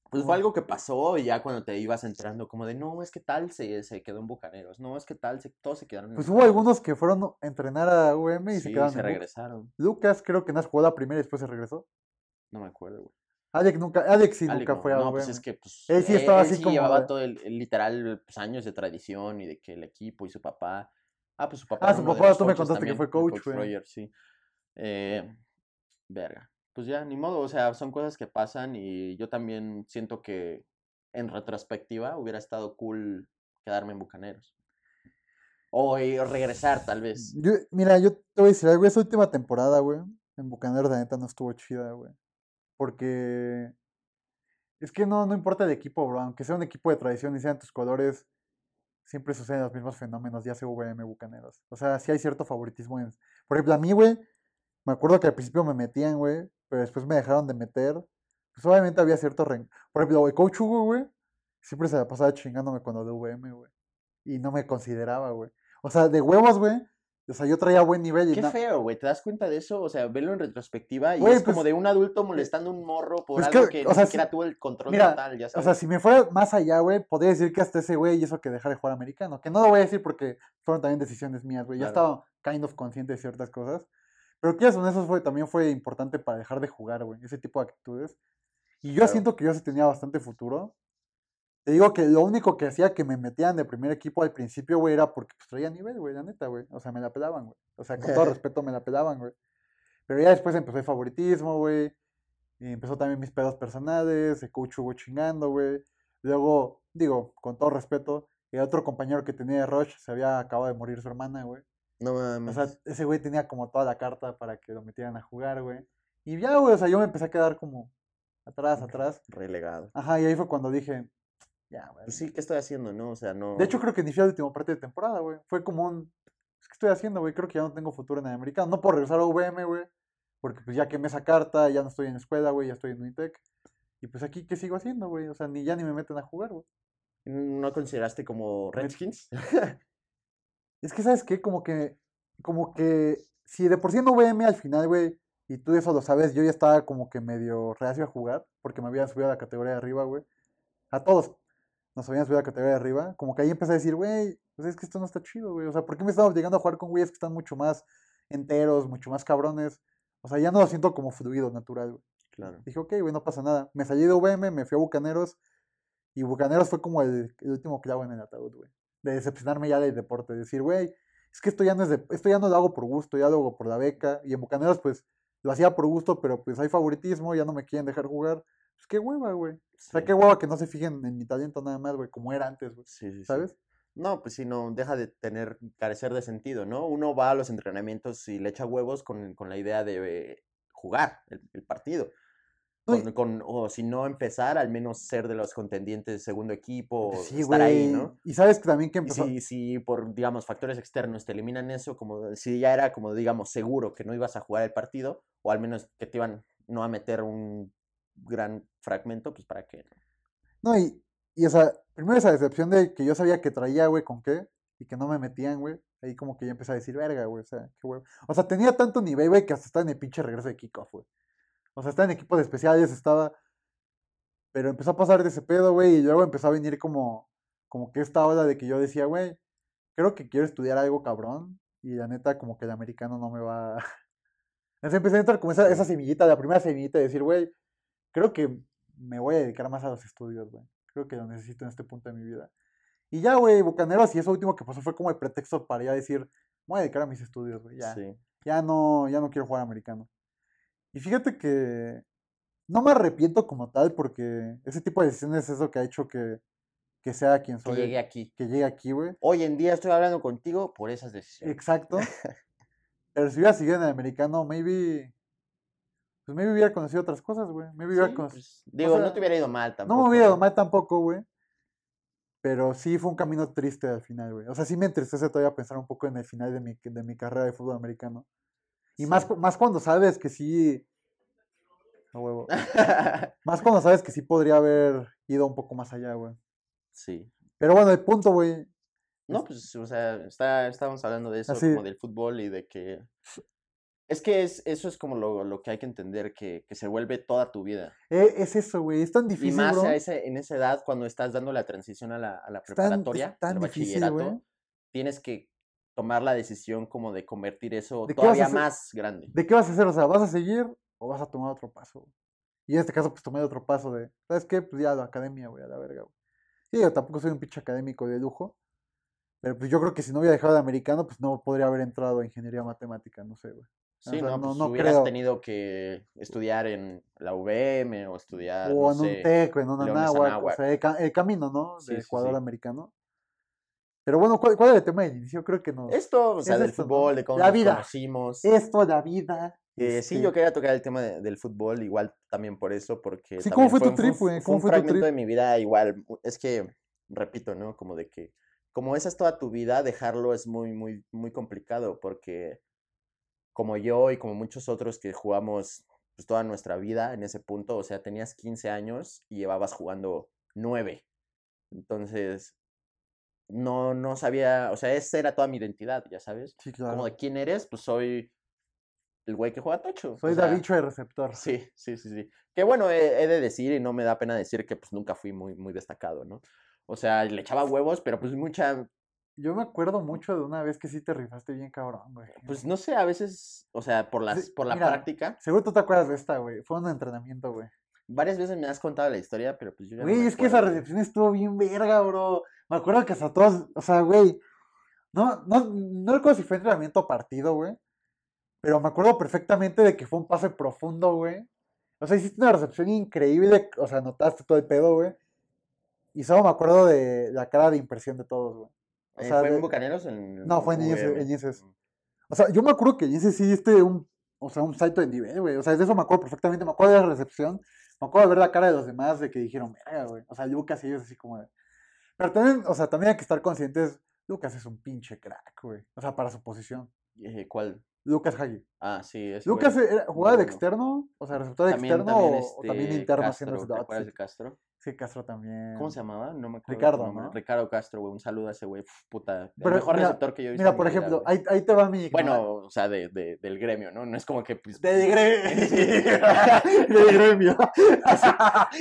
Pues fue algo que pasó y ya cuando te ibas enterando, como de, no, es que tal se, se quedó en Bucaneros, no, es que tal, se, todos se quedaron en Pues hubo Bucaneros". algunos que fueron a entrenar a UVM y se Sí, quedaron se en regresaron. Lucas creo que no jugó la primera y después se regresó. No me acuerdo, güey. Alex nunca, Alex sí Alec nunca no, fue a no, pues es que pues, Él sí estaba él así sí como llevaba de- todo el, el literal pues, años de tradición y de que el equipo y su papá. Ah, pues su papá. Ah, su papá, tú me contaste que fue coach, güey. Roger, sí. Eh, verga. Pues ya, ni modo, o sea, son cosas que pasan y yo también siento que en retrospectiva hubiera estado cool quedarme en Bucaneros. O eh, regresar, tal vez. Yo, mira, yo te voy a decir algo, esa última temporada, güey, en Bucaneros, la neta, no estuvo chida, güey. Porque Es que no, no importa el equipo, bro. Aunque sea un equipo de tradición y sean tus colores, siempre suceden los mismos fenómenos, ya sea VM Bucaneros. O sea, sí hay cierto favoritismo. En... Por ejemplo, a mí, güey, me acuerdo que al principio me metían, güey, pero después me dejaron de meter. Pues obviamente había cierto ren... Por ejemplo, el coach Hugo, güey, siempre se la pasaba chingándome cuando de VM, güey. Y no me consideraba, güey. O sea, de huevos, güey. O sea, yo traía buen nivel. Y Qué feo, güey. ¿Te das cuenta de eso? O sea, verlo en retrospectiva y es como pues, de un adulto molestando a un morro por pues algo que- que, o ni sea, siquiera si- tuvo el control mira, total, ya O sabes. sea, si me fuera más allá, güey, podría decir que hasta ese güey hizo que dejara de jugar americano. Que no lo voy a decir porque fueron también decisiones mías, güey. Ya Claro. estaba kind of consciente de ciertas cosas. Pero que eso, eso fue, también fue importante para dejar de jugar, güey. Ese tipo de actitudes. Y yo Claro. siento que yo sí tenía bastante futuro. Te digo que lo único que hacía que me metían de primer equipo al principio, güey, era porque pues, traía nivel, güey, la neta, güey. O sea, me la pelaban, güey. O sea, con todo respeto me la pelaban, güey. Pero ya después empezó el favoritismo, güey. Y empezó también mis pedos personales, el coach Hugo chingando, güey. Luego, digo, con todo respeto, el otro compañero que tenía de Rush se había acabado de morir su hermana, güey. No O mames. sea, ese güey tenía como toda la carta para que lo metieran a jugar, güey. Y ya, güey, o sea, yo me empecé a quedar como atrás, atrás. Relegado. Ajá, y ahí fue cuando dije, ya, güey. Pues sí, ¿qué estoy haciendo, no? O sea, no. De hecho, creo que ni fui a la última parte de temporada, güey. Fue como un. "Pues, ¿Qué estoy haciendo, güey? Creo que ya no tengo futuro en el americano. No puedo regresar a UVM, güey. Porque pues ya quemé esa carta, ya no estoy en escuela, güey, ya estoy en Unitec. Y pues aquí, ¿qué sigo haciendo, güey? O sea, ni ya ni me meten a jugar, güey. ¿No consideraste como Redskins? Es que, ¿sabes qué? Como que. Como que. Si de por sí en UVM al final, güey. Y tú eso lo sabes, yo ya estaba como que medio reacio a jugar. Porque me habían subido a la categoría de arriba, güey. A todos nos habían subido a la categoría de arriba. Como que ahí empecé a decir, güey, pues es que esto no está chido, güey. O sea, ¿por qué me están obligando a jugar con güeyes que están mucho más enteros, mucho más cabrones? O sea, ya no lo siento como fluido, natural, güey. Claro. Dije, ok, güey, no pasa nada. Me salí de UVM, me fui a Bucaneros. Y Bucaneros fue como el, el último clavo en el ataúd, güey. De decepcionarme ya del deporte. De decir, güey, es que esto ya no es de, esto ya no lo hago por gusto, ya lo hago por la beca. Y en Bucaneros, pues, lo hacía por gusto, pero pues hay favoritismo, ya no me quieren dejar jugar. Pues qué hueva, güey. O sea, qué hueva que no se fijen en mi talento nada más, güey, como era antes, güey. Sí, sí, sí. ¿Sabes? No, pues sí, no, deja de tener, carecer de sentido, ¿no? Uno va a los entrenamientos y le echa huevos con, con la idea de eh, jugar el, el partido. Con, con- o si no empezar, al menos ser de los contendientes de segundo equipo, Sí, estar ahí. ¿no? Y sabes que también que empezó. si, si por, digamos, factores externos te eliminan eso, como si ya era como, digamos, seguro que no ibas a jugar el partido, o al menos que te iban no a meter un gran fragmento, pues para qué. No, y, y o sea, primero esa decepción de que yo sabía que traía, güey, con qué, y que no me metían, güey. Ahí como que yo empecé a decir, verga, güey, o sea, qué güey. O sea, tenía tanto nivel, güey, que hasta estaba en el pinche regreso de kickoff, güey. O sea, estaba en equipos de especiales, estaba. Pero empezó a pasar de ese pedo, güey, y luego empezó a venir como, como que esta ola de que yo decía, güey, creo que quiero estudiar algo cabrón, y la neta, como que el americano no me va. Entonces empecé a entrar como esa, esa semillita, la primera semillita de decir, güey, creo que me voy a dedicar más a los estudios, güey. Creo que lo necesito en este punto de mi vida. Y ya, güey, Bucaneros, y eso último que pasó fue como el pretexto para ya decir, me voy a dedicar a mis estudios, güey. Ya, Sí. ya no, ya no quiero jugar americano. Y fíjate que no me arrepiento como tal, porque ese tipo de decisiones es eso que ha hecho que, que sea quien Que soy. llegué aquí. que llegue aquí, güey. Hoy en día estoy hablando contigo por esas decisiones. Exacto. Pero si hubiera seguido en el americano, maybe. Pues maybe hubiera conocido otras cosas, güey. Maybe hubiera Sí, conocido. pues, digo, sea, no te hubiera ido mal tampoco. No me hubiera ido ¿no? mal tampoco, güey. Pero sí fue un camino triste al final, güey. O sea, sí me entristece todavía pensar un poco en el final de mi, de mi carrera de fútbol americano. Y más, Sí. más cuando sabes que sí. A huevo. Más cuando sabes que sí podría haber ido un poco más allá, güey. sí. Pero bueno, el punto, güey. No, pues, o sea, está, estábamos hablando de eso, Así- como del fútbol y de que... Es que es, eso es como lo, lo que hay que entender, que, que se vuelve toda tu vida. eh, es eso, güey. Es tan Y difícil, más bro. a ese, en esa edad, cuando estás dando la transición a la, a la Es tan- es preparatoria, tan al difícil, bachillerato, tienes que tomar la decisión como de convertir eso ¿De qué vas a todavía más grande. ¿De qué vas a hacer? O sea, ¿vas a seguir o vas a tomar otro paso? Y en este caso, pues tomé otro paso de, ¿sabes qué? Pues ya la academia, güey, a la verga, güey. Sí, yo tampoco soy un pinche académico de lujo, pero pues yo creo que si no hubiera dejado de americano, pues no podría haber entrado a ingeniería matemática, no sé, güey. Sí, sea, no, no- pues no hubieras creo. tenido que estudiar en la UVM o estudiar, O no en un sé, TEC, o en una náhuac, o sea, el, ca- el camino, ¿no? Sí, De sí, jugador sí. americano. Pero bueno, ¿cuál, cuál era el tema del inicio? Creo que nos... Esto, o sea, Es del esto, ¿no? fútbol, de cómo La nos vida. conocimos. Esto, la vida, Eh, sí, Este, yo quería tocar el tema de- del fútbol, igual también por eso, porque Sí, ¿cómo también fue tu un- trip, un- güey? Fue ¿Cómo un fue fragmento trip? de mi vida igual, es que, repito, ¿no? Como de que, como esa es toda tu vida, dejarlo es muy, muy, muy complicado, porque como yo y como muchos otros que jugamos pues, toda nuestra vida en ese punto, o sea, tenías 15 años y llevabas jugando 9. Entonces, no, no sabía, o sea, esa era toda mi identidad, ya sabes. Sí, Como claro. de quién eres, pues soy el güey que juega tocho. o Soy sea, Davicho de receptor. Sí, sí, sí, sí. Que bueno, he, he de decir y no me da pena decir que pues nunca fui muy, muy destacado, ¿no? O sea, le echaba huevos, pero pues mucha, Yo me acuerdo mucho de una vez que sí te rifaste bien cabrón, güey. pues no sé, a veces, o sea, por las, por la mira, práctica, Seguro tú te acuerdas de esta, güey. Fue un entrenamiento, güey. varias veces me has contado la historia, pero pues yo ya no Güey, me es que esa recepción estuvo bien verga, bro. Me acuerdo que hasta todos, o sea, güey. No, no, no recuerdo si fue entrenamiento o partido, güey. Pero me acuerdo perfectamente de que fue un pase profundo, güey. O sea, hiciste una recepción increíble, o sea, notaste todo el pedo, güey. Y solo me acuerdo de la cara de impresión de todos, güey. O Eh, sea, ¿Fue de- en Bucaneros? En, No, fue en. Mm. O sea, yo me acuerdo que ese sí diste un, o sea, un salto de nivel, güey. O sea, de eso me acuerdo perfectamente. Me acuerdo de la recepción. Me acuerdo de ver la cara de los demás de que dijeron, verga, güey. O sea, Lucas y ellos así como de... Pero también, o sea, también hay que estar conscientes. Lucas es un pinche crack, güey. O sea, para su posición. Eh, ¿Cuál? Lucas Hagi. Ah, sí, ese Lucas era- jugaba de bueno. externo, o sea, receptor de También, externo también, o, o también este, interno haciendo Castro, los ¿te acuerdas de Castro? Sí, Castro también. ¿Cómo se llamaba? No me acuerdo. Ricardo. ¿no? Ricardo Castro, güey. Un saludo a ese güey. Puta. El mejor mira- receptor que yo he visto. Mira, por vida, ejemplo, ahí, ahí te va mi... Bueno, o sea, de, de- del gremio, ¿no? No es como que. Pues, De gremio. De gremio.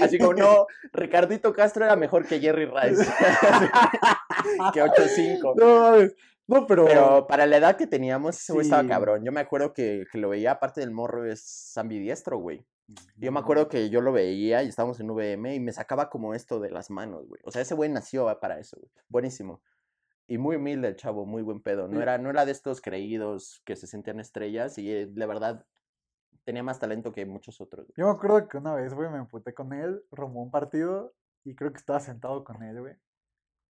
así como, no, Ricardito Castro era mejor que Jerry Rice. que 8-5. No, no, pero... Pero para la edad que teníamos, ese güey estaba cabrón. Yo me acuerdo que, que lo veía, aparte del morro, es ambidiestro, güey. Yo me acuerdo que yo lo veía y estábamos en VM y me sacaba como esto de las manos, güey. O sea, ese güey nació para eso, güey. Buenísimo. Y muy humilde el chavo, muy buen pedo. No era, no era de estos creídos que se sentían estrellas y eh, la verdad tenía más talento que muchos otros. güey. Yo me acuerdo que una vez, güey, me emputé con él, a un partido y creo que estaba sentado con él, güey.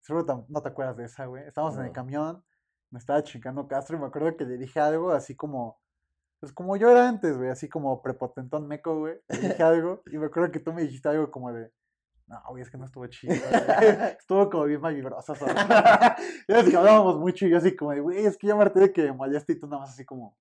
Seguro no te acuerdas de esa, güey. Estábamos en el No. camión, me estaba chingando Castro y me acuerdo que le dije algo así como, pues como yo era antes, güey, así como prepotentón meco, güey. Dije algo y me acuerdo que tú me dijiste algo como de, no, güey, es que no estuvo chido. güey". Estuvo como bien mal vibroso. ¿sabes? Y es que hablábamos mucho y yo así como de, güey, es que ya me de que me moleste y tú nada más así como...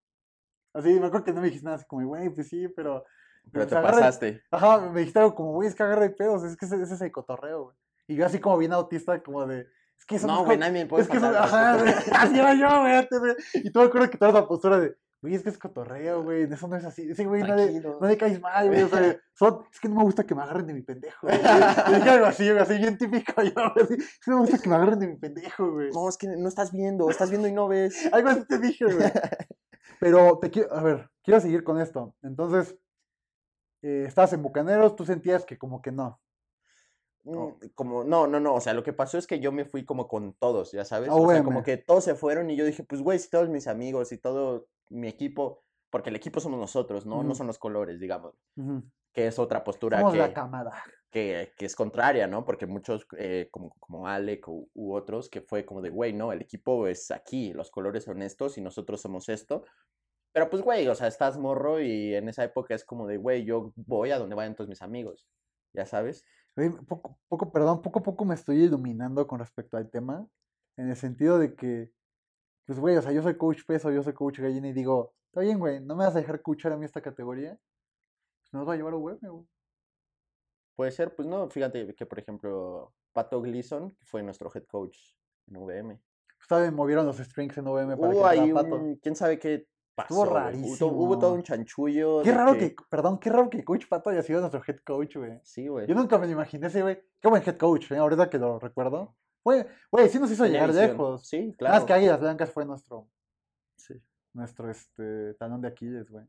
Así, me acuerdo que no me dijiste nada así como, güey, pues sí, pero... Pero pues te agarra- pasaste. Ajá, me dijiste algo como, güey, es que agarra de pedos, es que ese, es el cotorreo, güey. Y yo así como bien autista, como de, es que eso No, güey, nadie me puede es que eso, ajá, güey. así era yo, güey, antes, güey. Y tú me acuerdo que toda esa postura de, güey, es que es cotorreo, güey, eso no es así. Sí, güey, no le, no le caes mal, güey, o sea, son- es que no me gusta que me agarren de mi pendejo, güey. Dije algo así, güey, así bien típico yo, güey, es que no me gusta que me agarren de mi pendejo, güey. No, es que no estás viendo, estás viendo y no ves. Algo así te dije, güey. Pero te quiero, a ver, quiero seguir con esto. Entonces, eh, estabas en Bucaneros, tú sentías que como que no. Oh. Mm, Como, no, no, no, o sea, lo que pasó es que yo me fui como con todos, ya sabes, Ah, o sea, como que todos se fueron y yo dije, pues, güey, si todos mis amigos y todo mi equipo, porque el equipo somos nosotros, ¿no? No Ujú. son los colores, digamos, Ujú. que es otra postura Somos que, la cámara. que, que es contraria, ¿no? Porque muchos, eh, como, como Alec u, u otros, que fue como de, güey, no, el equipo es aquí, los colores son estos y nosotros somos esto. Pero pues, güey, o sea, estás morro y en esa época es como de, güey, yo voy a donde vayan todos mis amigos, ya sabes. Poco, poco, perdón, poco a poco me estoy iluminando con respecto al tema, en el sentido de que, pues, güey, o sea, yo soy coach peso, yo soy coach gallina y digo, está bien, güey, no me vas a dejar coachar a mí esta categoría, pues nos va a llevar a güey, güey. Puede ser, pues no, fíjate que por ejemplo Pato Gleason, que fue nuestro head coach en VM. Ustedes movieron los strings en OVM para que entrara Pato. un, quién sabe qué pasó. Estuvo güey. Hubo to- Hubo, todo rarísimo. un chanchullo. Qué raro que, perdón, qué raro que Coach Pato haya sido nuestro head coach, güey. Sí, güey. Yo nunca me lo imaginé ese, güey. Qué buen head coach, ¿eh? Ahorita que lo recuerdo. Güey, güey, sí nos hizo Tenía llegar visión. lejos. Sí, claro. que Águilas Blancas fue nuestro, Sí. nuestro, este, talón de Aquiles, güey.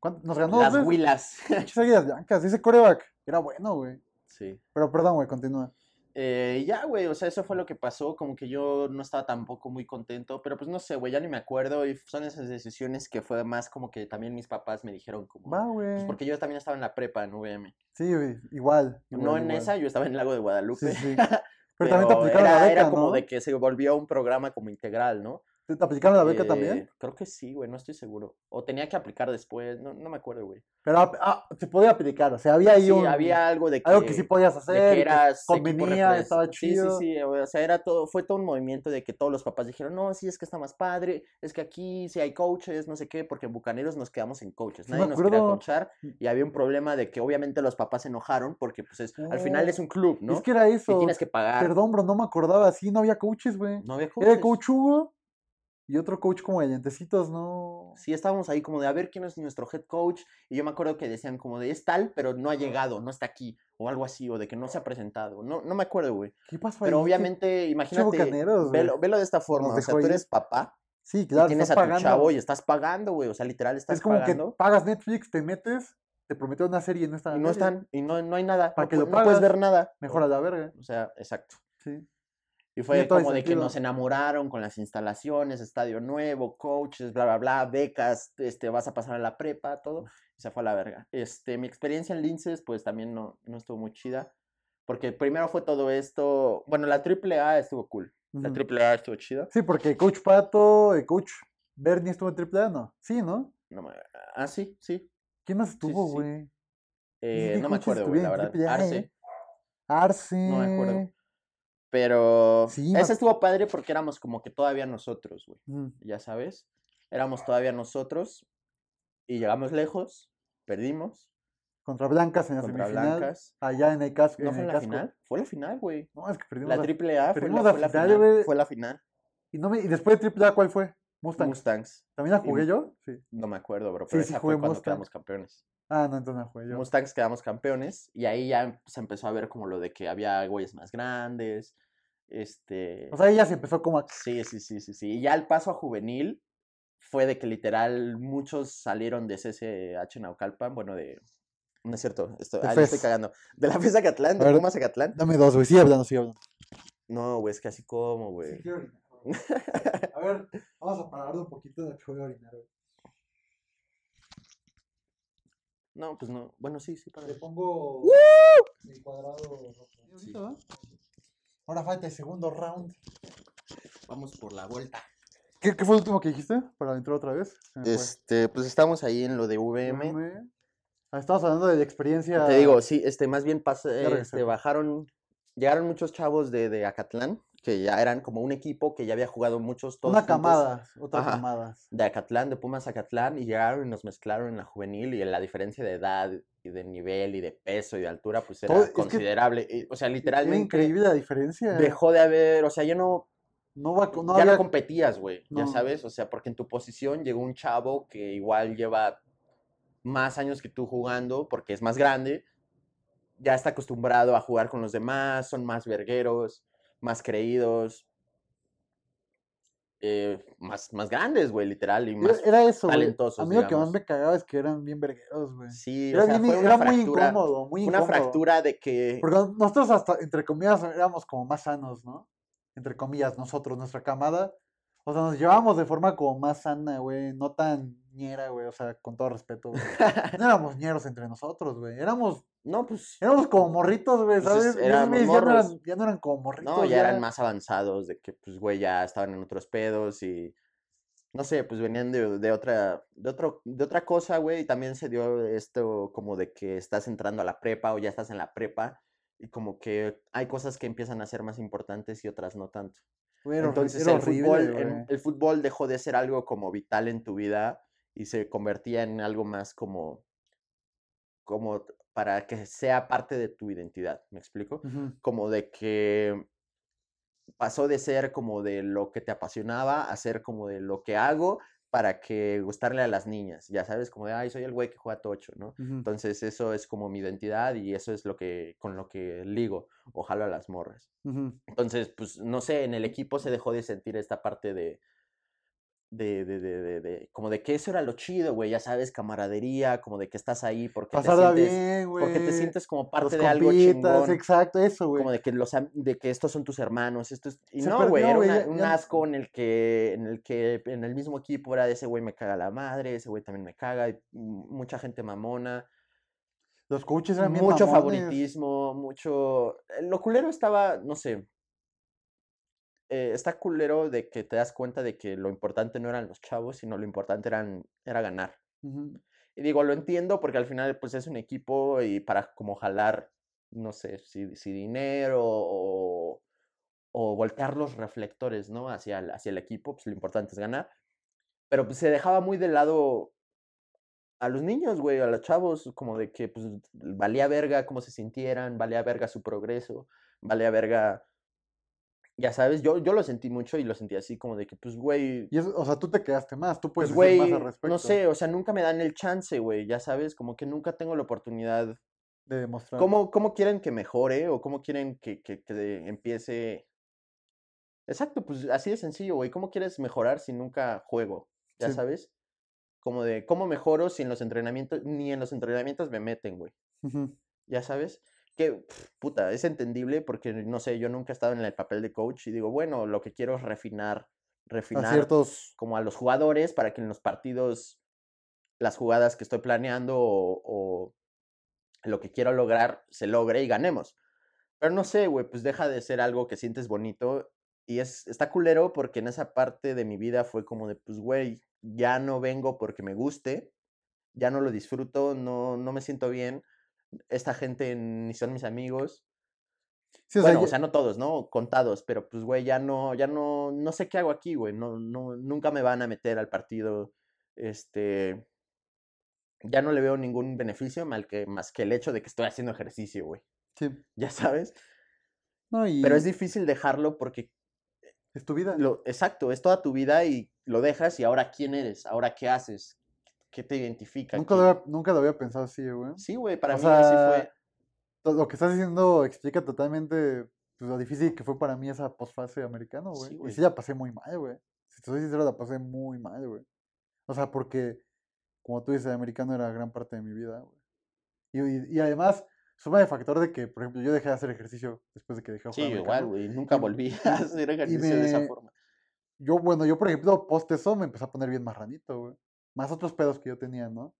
¿Cuánto- Nos ganó Las huilas. Pinches Águilas Blancas. Ese coreback era bueno, güey. sí. Pero perdón, güey, continúa. Eh, ya, güey, o sea, eso fue lo que pasó, como que yo no estaba tampoco muy contento, pero pues no sé, güey, ya ni me acuerdo y son esas decisiones que fue más como que también mis papás me dijeron como, Va, pues güey. porque yo también estaba en la prepa en VM, Sí, güey, igual. no en igual. esa, yo estaba en el Lago de Guadalupe, Sí, sí. Pero, también te aplicaron era, la beca, era como ¿no? de que se volvió un programa como integral, ¿no? ¿Te, aplicaron la beca Eh, también? Creo que sí, güey, no estoy seguro. O tenía que aplicar después, no, no me acuerdo, güey. Pero ah, ah, se podía aplicar, o sea, había ahí Sí, un, había algo de que, algo que sí podías de hacer, que y que eras convenía, estaba Sí, chido. sí, sí, o sea, era todo, fue todo un movimiento de que todos los papás dijeron, no, sí, es que está más padre, es que aquí sí hay coaches, no sé qué, porque en Bucaneros nos quedamos en coaches, Sí nadie nos quería coachar y había un problema de que obviamente los papás se enojaron porque pues es, al final Oh, es un club, ¿no? Es que era Y eso. tienes que pagar. Perdón, bro, no me acordaba, sí, no había coaches, güey. No había Era coaches. el coach Hugo y otro coach como de lentecitos, ¿no? Sí, estábamos ahí como de a ver quién es nuestro head coach. Y yo me acuerdo que decían como de es tal, pero no ha llegado, no está aquí. O algo así, o de que no se ha presentado. No, no me acuerdo, güey. ¿Qué pasó Pero ahí? ¿Qué- obviamente, imagínate, velo, velo de esta forma. O sea, tú eres papá Sí, y claro, tienes estás a tu pagando. chavo y estás pagando, güey. O sea, literal estás Es como pagando. que pagas Netflix, te metes, te prometió una serie y no está Y no serie. están, y no, no hay nada. ¿Para no, lo no puedes ver nada. Mejor a la verga. O sea, exacto. Sí. Y fue como de que nos enamoraron con las instalaciones, estadio nuevo, coaches, bla, bla, bla, becas, este, vas a pasar a la prepa, todo. Y se fue a la verga. Este, mi experiencia en Linces, pues también no, no estuvo muy chida. Porque primero fue todo esto. Bueno, la AAA estuvo cool. La Ujú. AAA estuvo chida. Sí, porque coach Pato, el coach Bernie estuvo en AAA, ¿no? Sí, ¿no? No me- ah, sí, sí. ¿Quién más estuvo, sí. güey? Eh, no me acuerdo, güey, la verdad. AAA, Arce. eh? Arce. No me acuerdo. Pero Sí, ese estuvo padre porque éramos como que todavía nosotros, güey. Ujú. ya sabes. Éramos todavía nosotros y llegamos lejos, perdimos Contra Blancas en la contra semifinal. Blancas. Allá en el casco. ¿No en fue el la casco. final? Fue la final, güey. No, es que perdimos. La la- triple A fue la, la fue la final, güey. Fue la final. Y, no me... y después de AAA, ¿cuál fue? Mustang. Mustangs. ¿También la Y- jugué yo? Sí. No me acuerdo, bro. Sí, Pero sí esa jugué fue cuando Mustang. quedamos campeones. Ah, no, entonces la jugué yo. Mustangs quedamos campeones y ahí ya se empezó a ver como lo de que había güeyes más grandes. Este. O sea, ella se empezó como a... Sí, sí, sí, sí, sí. Y ya el paso a juvenil fue de que literal muchos salieron de CCH Naucalpan, bueno, de... No es cierto, esto, ahí estoy cagando. De la FES Acatlán, de ver. Pumas Acatlán. Dame dos, güey. Sigue hablando, sigue hablando. No, güey, es que así como, güey. A ver, vamos a parar un poquito de que voy a orinar, güey. No, pues no. Bueno, sí, sí, para. Le pongo el cuadrado rojo. Ahora falta el segundo round. Vamos por la vuelta. ¿Qué, qué fue el último que dijiste para entrar otra vez? Se me fue. Este, pues estamos ahí en lo de VM. VM. Ah, Estamos hablando de la experiencia. Te digo, sí, este, más bien pasa, regresé. este, bajaron, llegaron muchos chavos de, de Acatlán, que ya eran como un equipo que ya había jugado muchos todos Una juntos. camada, otra Ajá. camada. de Acatlán, de Pumas Acatlán, y llegaron y nos mezclaron en la juvenil, y la diferencia de edad, y de nivel, y de peso, y de altura, pues era Todo- es que considerable. y, o sea, Era literalmente increíble la diferencia. dejó de haber, o sea, ya no, No va no ya no había- competías, güey, ya No. sabes, o sea, porque en tu posición llegó un chavo que igual lleva más años que tú jugando, porque es más grande, ya está acostumbrado a jugar con los demás, son más vergueros, más creídos, eh, más, más grandes, güey, literal, y más era eso, güey. A talentosos, mí lo que más me cagaba es que eran bien vergueros, güey. Sí, Era, o sea, bien- fue una era muy incómodo, muy fue una incómodo. fractura de que Porque nosotros hasta, entre comillas, éramos como más sanos, ¿no? Entre comillas, nosotros, nuestra camada. O sea, nos llevábamos de forma como más sana, güey. No tan ñera, güey. O sea, con todo respeto, güey. No éramos ñeros entre nosotros, güey. Éramos, no, pues éramos como morritos, güey, Pues ya no, eran, ya no eran como morritos. no, ya eran más avanzados, de que pues güey ya estaban en otros pedos y no sé, pues venían de, de otra de otro de otra cosa, güey, y también se dio esto como de que estás entrando a la prepa o ya estás en la prepa y como que hay cosas que empiezan a ser más importantes y otras no tanto. Horri- Entonces el horrible, fútbol, en- el fútbol dejó de ser algo como vital en tu vida y se convertía en algo más como, como para que sea parte de tu identidad, ¿me explico? Como de que pasó de ser como de lo que te apasionaba a ser como de lo que hago para que gustarle a las niñas, ya sabes, como de, ay, soy el güey que juega tocho, ¿no? Entonces eso es como mi identidad y eso es lo que, con lo que ligo, ojalá a las morras. Entonces, pues, no sé, en el equipo se dejó de sentir esta parte de, de, de, de, de, de- como de que eso era lo chido, güey, ya sabes, camaradería, como de que estás ahí porque te sientes, bien, güey. porque te sientes como los parte de algo chingón, exacto, eso, güey. como de que los, de que estos son tus hermanos, esto es, y Se no, güey, era una- un asco en el que, en el que, en el mismo equipo era de ese güey me caga la madre, ese güey también me caga, y mucha gente mamona, Los coaches eran mucho favoritismo, mucho, lo culero estaba, no sé, eh, está culero de que te das cuenta de que lo importante no eran los chavos, sino lo importante eran, era ganar. Ujú. Y digo, lo entiendo porque al final pues es un equipo y para como jalar, no sé, si, si dinero o, o voltear los reflectores, ¿no? Hacia el, hacia el equipo, pues lo importante es ganar. Pero pues se dejaba muy de lado a los niños, güey, a los chavos, como de que pues valía verga cómo se sintieran, valía verga su progreso, valía verga, ya sabes, yo, yo lo sentí mucho y lo sentí así como de que pues, güey, Y eso, o sea, tú te quedaste más, tú puedes pues, decir güey, más al respecto. no sé, o sea, nunca me dan el chance, güey, ya sabes, como que nunca tengo la oportunidad. De demostrar. ¿Cómo, cómo quieren que mejore o cómo quieren que, que, que empiece? Exacto, pues así de sencillo, güey. ¿Cómo quieres mejorar si nunca juego? Ya Sí. sabes. Como de, ¿cómo mejoro si en los entrenamientos, ni en los entrenamientos me meten, güey? Ujú. Ya sabes. Que, puta, es entendible porque, no sé, yo nunca he estado en el papel de coach y digo, bueno, lo que quiero es refinar, A refinar ciertos. como a los jugadores para que en los partidos las jugadas que estoy planeando o, o lo que quiero lograr se logre y ganemos. Pero no sé, güey, pues deja de ser algo que sientes bonito y es, está culero porque en esa parte de mi vida fue como de, pues, güey, ya no vengo porque me guste, ya no lo disfruto, no, no me siento bien, esta gente ni son mis amigos, Sí, o sea, bueno, o sea, no todos, ¿no? Contados, pero pues, güey, ya no, ya no, no sé qué hago aquí, güey. No, no, nunca me van a meter al partido. Este, ya no le veo ningún beneficio mal que, más que el hecho de que estoy haciendo ejercicio, güey. sí. Ya sabes. No, y Pero es difícil dejarlo porque, es tu vida. lo, exacto, es toda tu vida y lo dejas y ahora quién eres, ahora qué haces, qué te identifica. Nunca lo, ¿Qué- había, nunca lo había pensado así, güey. Sí, güey, para O mí así sea, fue. Lo que estás diciendo explica totalmente pues, lo difícil que fue para mí esa postfase americano, güey. Sí, y sí la pasé muy mal, güey. Si te soy sincero, la pasé muy mal, güey. O sea, porque, como tú dices, el americano era gran parte de mi vida, güey. Y, y- y además, suma el factor de que, por ejemplo, yo dejé de hacer ejercicio después de que dejé de Sí, jugar igual, americano. güey. Nunca volví a hacer ejercicio de esa forma. Yo, bueno, yo, por ejemplo, post eso me empecé a poner bien marranito, güey. Más otros pedos que yo tenía, ¿no?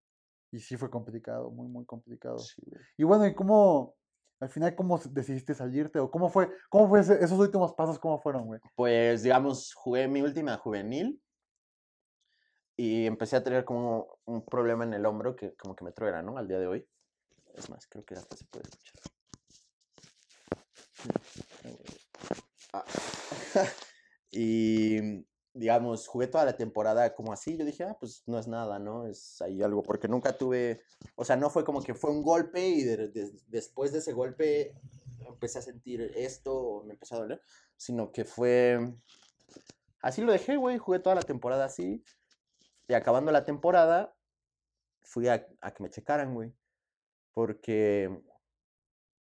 Y sí fue complicado, muy, muy complicado. Sí. Y bueno, ¿y cómo, al final, cómo decidiste salirte? ¿O cómo fue, cómo fue ese- esos últimos pasos, cómo fueron, güey? Pues, digamos, jugué mi última juvenil y empecé a tener como un problema en el hombro que como que me truena, ¿no? Al día de hoy. Es más, creo que hasta se puede escuchar. Ah. y, digamos, jugué toda la temporada como así. Yo dije, ah, pues no es nada, ¿no? Es ahí algo, porque nunca tuve, o sea, no fue como que fue un golpe y de- de- después de ese golpe empecé a sentir esto me empezó a doler, sino que fue... Así lo dejé, güey, jugué toda la temporada así. Y acabando la temporada, fui a, a que me checaran, güey. Porque,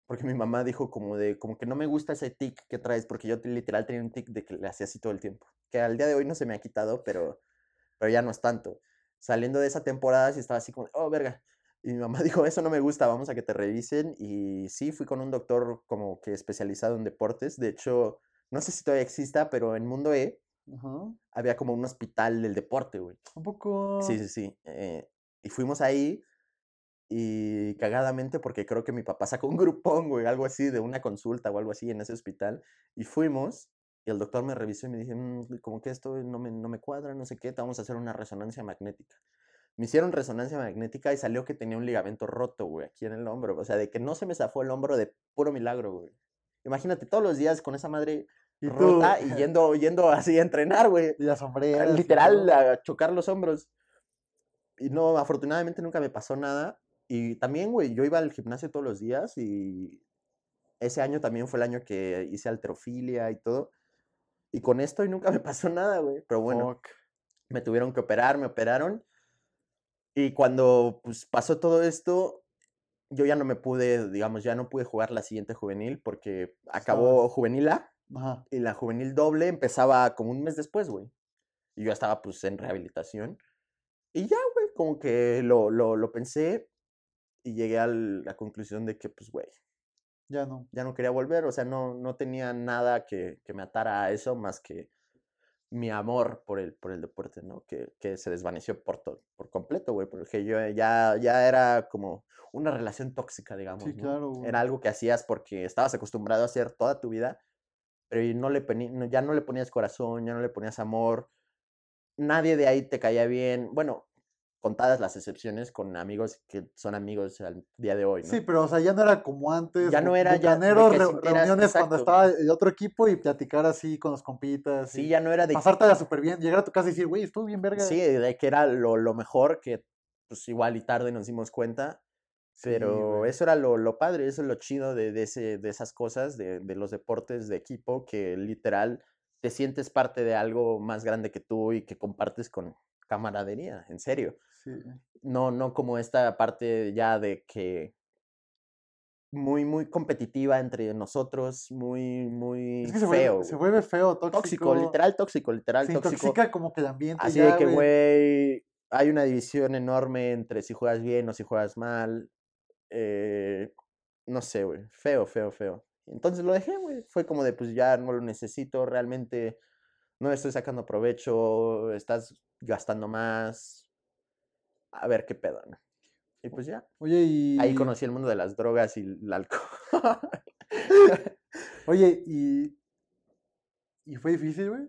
porque mi mamá dijo como de, como que no me gusta ese tic que traes, porque yo te- literal tenía un tic de que le hacía así todo el tiempo. Que al día de hoy no se me ha quitado, pero, pero ya no es tanto. Saliendo de esa temporada, sí estaba así como, oh, verga. Y mi mamá dijo, eso no me gusta, vamos a que te revisen. Y sí, fui con un doctor como que especializado en deportes. De hecho, no sé si todavía exista, pero en Mundo E había como un hospital del deporte, güey. Un poco... Sí, sí, sí. eh, y fuimos ahí y cagadamente porque creo que mi papá sacó un grupón, güey, algo así, de una consulta o algo así en ese hospital. Y fuimos y el doctor me revisó y me dije, "Mm, como que esto no me, no me cuadra, no sé qué, te vamos a hacer una resonancia magnética. Me hicieron resonancia magnética y salió que tenía un ligamento roto, güey, aquí en el hombro. O sea, de que no se me zafó el hombro de puro milagro, güey. Imagínate todos los días con esa madre Y tú, rota y yendo, yendo así a entrenar, güey. y las sombreras. Literal, a chocar los hombros. Y no, afortunadamente nunca me pasó nada. Y también, güey, yo iba al gimnasio todos los días y ese año también fue el año que hice alterofilia y todo. Y con esto y nunca me pasó nada, güey. Pero bueno, Fuck. me tuvieron que operar, me operaron. Y cuando pues, pasó todo esto, yo ya no me pude, digamos, ya no pude jugar la siguiente juvenil porque acabó juvenil A Ajá. y la juvenil doble empezaba como un mes después, güey. Y yo estaba pues en rehabilitación. Y ya, güey, como que lo, lo, lo pensé y llegué a la conclusión de que, pues, güey, Ya no. ya no quería volver. O sea, no, no tenía nada que, que me atara a eso más que mi amor por el, por el deporte, ¿no? Que, que se desvaneció por, to- por completo, güey. Porque yo ya, ya era como una relación tóxica, digamos. Sí, ¿no? claro, güey. Era algo que hacías porque estabas acostumbrado a hacer toda tu vida, pero no le ya no le ponías corazón, ya no le ponías amor. Nadie de ahí te caía bien. Bueno, contadas las excepciones con amigos que son amigos al día de hoy, ¿no? Sí, pero o sea, ya no era como antes. Ya no era ya re- sintieras- reuniones cuando estaba el otro equipo y platicar así con los compitas. Sí, ya no era de Pasártela súper bien, llegar a tu casa y decir, güey, estuvo bien verga. Sí, de que era lo, lo mejor, que pues igual y tarde nos dimos cuenta, pero eso era lo, lo padre, eso es lo chido de, de, ese, de esas cosas, de, de los deportes de equipo, que literal te sientes parte de algo más grande que tú y que compartes con camaradería, en serio. Sí. No, no como esta parte ya de que muy, muy competitiva entre nosotros, muy, muy Es que se feo. vuelve, se vuelve feo, tóxico. tóxico, literal tóxico, literal Se tóxico. intoxica como que el ambiente. Así ya, de que, güey, hay una división enorme entre si juegas bien o si juegas mal. eh, no sé, güey. Feo, feo, feo. Entonces lo dejé, güey. Fue como de, pues ya no lo necesito, realmente no estoy sacando provecho, estás gastando más. A ver qué pedo, ¿no? Y pues ya. Oye, y. Ahí conocí el mundo de las drogas y el alcohol. Oye, y. ¿Y fue difícil, güey?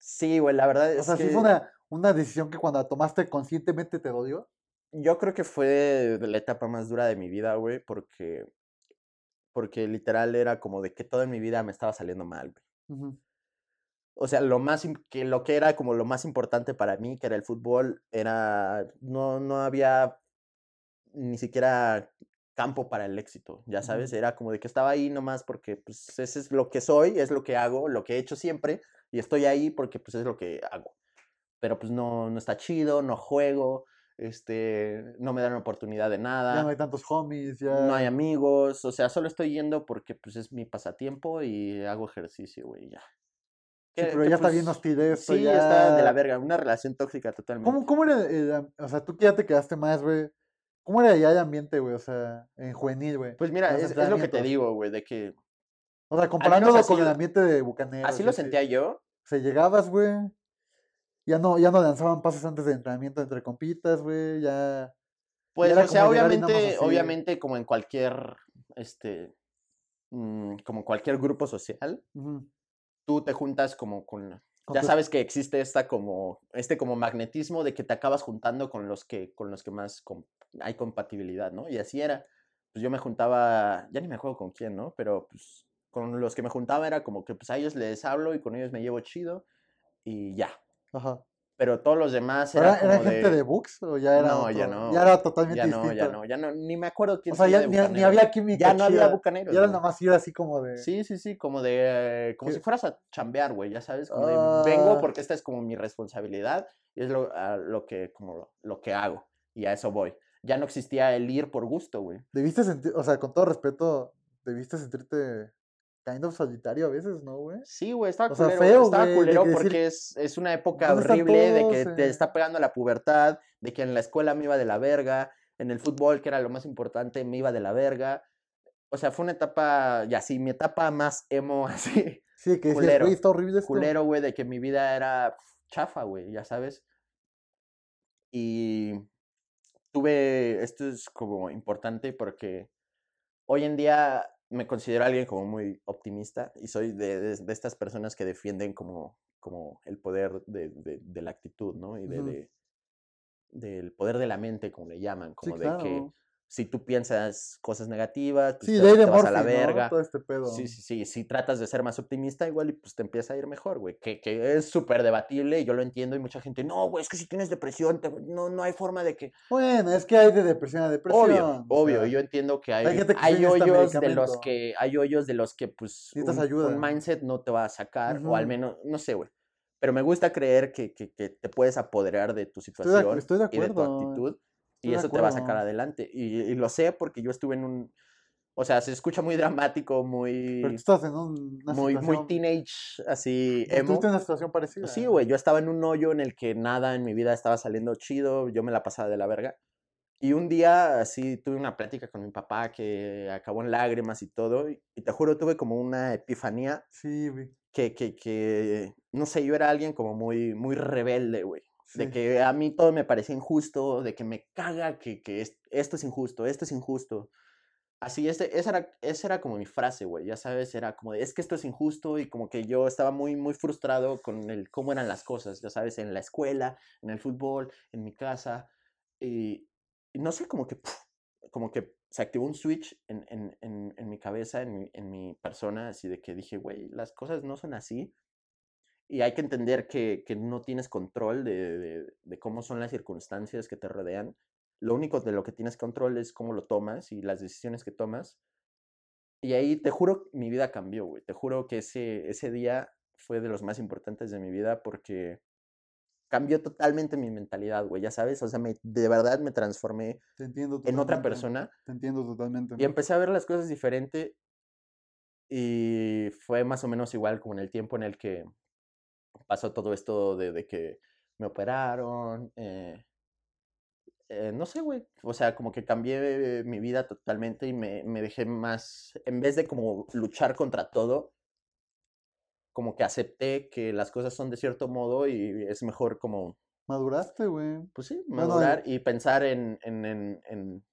sí, güey, la verdad O es sea, sí que fue una, una decisión que cuando la tomaste conscientemente te dolió. Yo creo que fue la etapa más dura de mi vida, güey, porque, porque literal era como de que todo en mi vida me estaba saliendo mal, güey. O sea, lo más, que lo que era como lo más importante para mí, que era el fútbol, era, no, no había ni siquiera campo para el éxito, ya sabes, era como de que estaba ahí nomás porque, pues, ese es lo que soy, es lo que hago, lo que he hecho siempre, y estoy ahí porque, pues, es lo que hago. Pero, pues, no, no está chido, no juego, este, no me dan oportunidad de Ya nada no hay tantos homies, ya. no hay amigos, o sea, solo estoy yendo porque pues es mi pasatiempo y hago ejercicio, güey, ya. Sí, pero ya está bien hostil esto. Sí, ya... está de la verga, una relación tóxica totalmente. ¿Cómo, cómo era am- O sea, tú que ya te quedaste más, güey. ¿Cómo era ya el ambiente, güey? O sea, en juvenil, güey. Pues mira, es, es lo que te digo, güey, de que O sea, comparándolo con el ambiente de Bucaneros. así lo sentía yo. O sea, llegabas, güey. Ya no, ya no lanzaban pases antes de entrenamiento entre compitas, güey. Ya. Pues, o sea, obviamente, así. obviamente como en cualquier, este, mm, como cualquier grupo social, ujú, tú te juntas como con, con ya sabes que existe esta como, este como magnetismo de que te acabas juntando con los que, con los que más com- hay compatibilidad, ¿no? Y así era. Pues yo me juntaba, ya ni me acuerdo con quién, ¿no? Pero pues con los que me juntaba era como que pues a ellos les hablo y con ellos me llevo chido y ya. Ajá. Pero todos los demás ¿Era, era era como gente de, de... Books o ya era No, ya otro? no, Ya era totalmente Ya no, distinto. ya no, ya no, ni me acuerdo quién O sea, ya ni, ni había química Ya no había bucaneros. Ya era nada más ir así como de. Sí, sí, sí, como de, como si Que- fueras a chambear, güey, ya sabes, como de, vengo Ah. porque esta es como mi responsabilidad y es lo, a lo que, como lo, lo que hago y a eso voy. Ya no existía el ir por gusto, güey. Debiste sentir, o sea, con todo respeto, debiste sentirte kind of solitario a veces, ¿no, güey? Sí, güey, estaba O sea, culero, feo, estaba güey, de culero que decir, porque es, es una época ¿dónde están horrible de que te está pegando la pubertad, de que en la escuela me iba de la verga, en el fútbol, que era lo más importante, me iba de la verga. O sea, fue una etapa, y así, mi etapa más emo, así, Sí, que Culero, güey, está horrible esto. culero, güey, de que mi vida era chafa, güey, ya sabes. Y tuve, esto es como importante porque hoy en día me considero alguien como muy optimista y soy de, de- de estas personas que defienden como, como el poder de, de- la actitud, ¿no? Y de- del poder de la mente, como le llaman, Sí, como de que. Si tú piensas cosas negativas, pues Sí, te, de te vas a la verga. Todo este pedo. Sí, sí, sí. Si tratas de ser más optimista, igual y pues te empieza a ir mejor, güey. Que, que es súper debatible y yo lo entiendo y mucha gente, no, güey, es que si tienes depresión, te- no, no hay forma de que... Bueno, es que hay de depresión a depresión. Obvio, o obvio. sea, Yo entiendo que hay, hay que hay necesita hoyos de los que, hay hoyos de los que pues un, ayuda. un mindset no te va a sacar, o al menos, no sé, güey. Pero me gusta creer que, que, que te puedes apoderar de tu Estoy de, situación estoy de y de tu actitud estoy y eso te va a sacar adelante. Y, y lo sé porque yo estuve en un... O sea, se escucha muy dramático, muy Pero tú estás en un- una muy, muy situación. teenage, así, tú emo. En una situación parecida. Sí, güey, yo estaba en un hoyo en el que nada en mi vida estaba saliendo chido, yo me la pasaba de la verga. Y un día así tuve una plática con mi papá que acabó en lágrimas y todo, y, y te juro, tuve como una epifanía Sí, güey. que, que, que, no sé, yo era alguien como muy, muy rebelde, güey. De que a mí todo me parecía injusto, de que me caga que, que es- esto es injusto, esto es injusto. Así, ese, esa, era, esa era como mi frase, güey, ya sabes, era como de, es que esto es injusto y como que yo estaba muy, muy frustrado con el cómo eran las cosas, ya sabes, en la escuela, en el fútbol, en mi casa, y, y no sé, como que, puf, como que se activó un switch en, en, en, en mi cabeza, en mi, en mi persona, así de que dije, güey, las cosas no son así, y hay que entender que, que no tienes control de, de, de cómo son las circunstancias que te rodean, lo único de lo que tienes control es cómo lo tomas y las decisiones que tomas. Y ahí te juro, mi vida cambió, güey. Te juro que ese, ese día fue de los más importantes de mi vida porque cambió totalmente mi mentalidad, güey. Ya sabes, o sea, me, de verdad me transformé Te entiendo en otra persona Te entiendo totalmente. y empecé a ver las cosas diferente. Y fue más o menos igual como en el tiempo en el que pasó todo esto de, de que me operaron. eh, eh, no sé, güey. O sea, como que cambié mi vida totalmente y me, me dejé más, en vez de como luchar contra todo, como que acepté que las cosas son de cierto modo y es mejor como, Maduraste, güey. pues sí, Bueno, madurar y pensar en, en, en, en,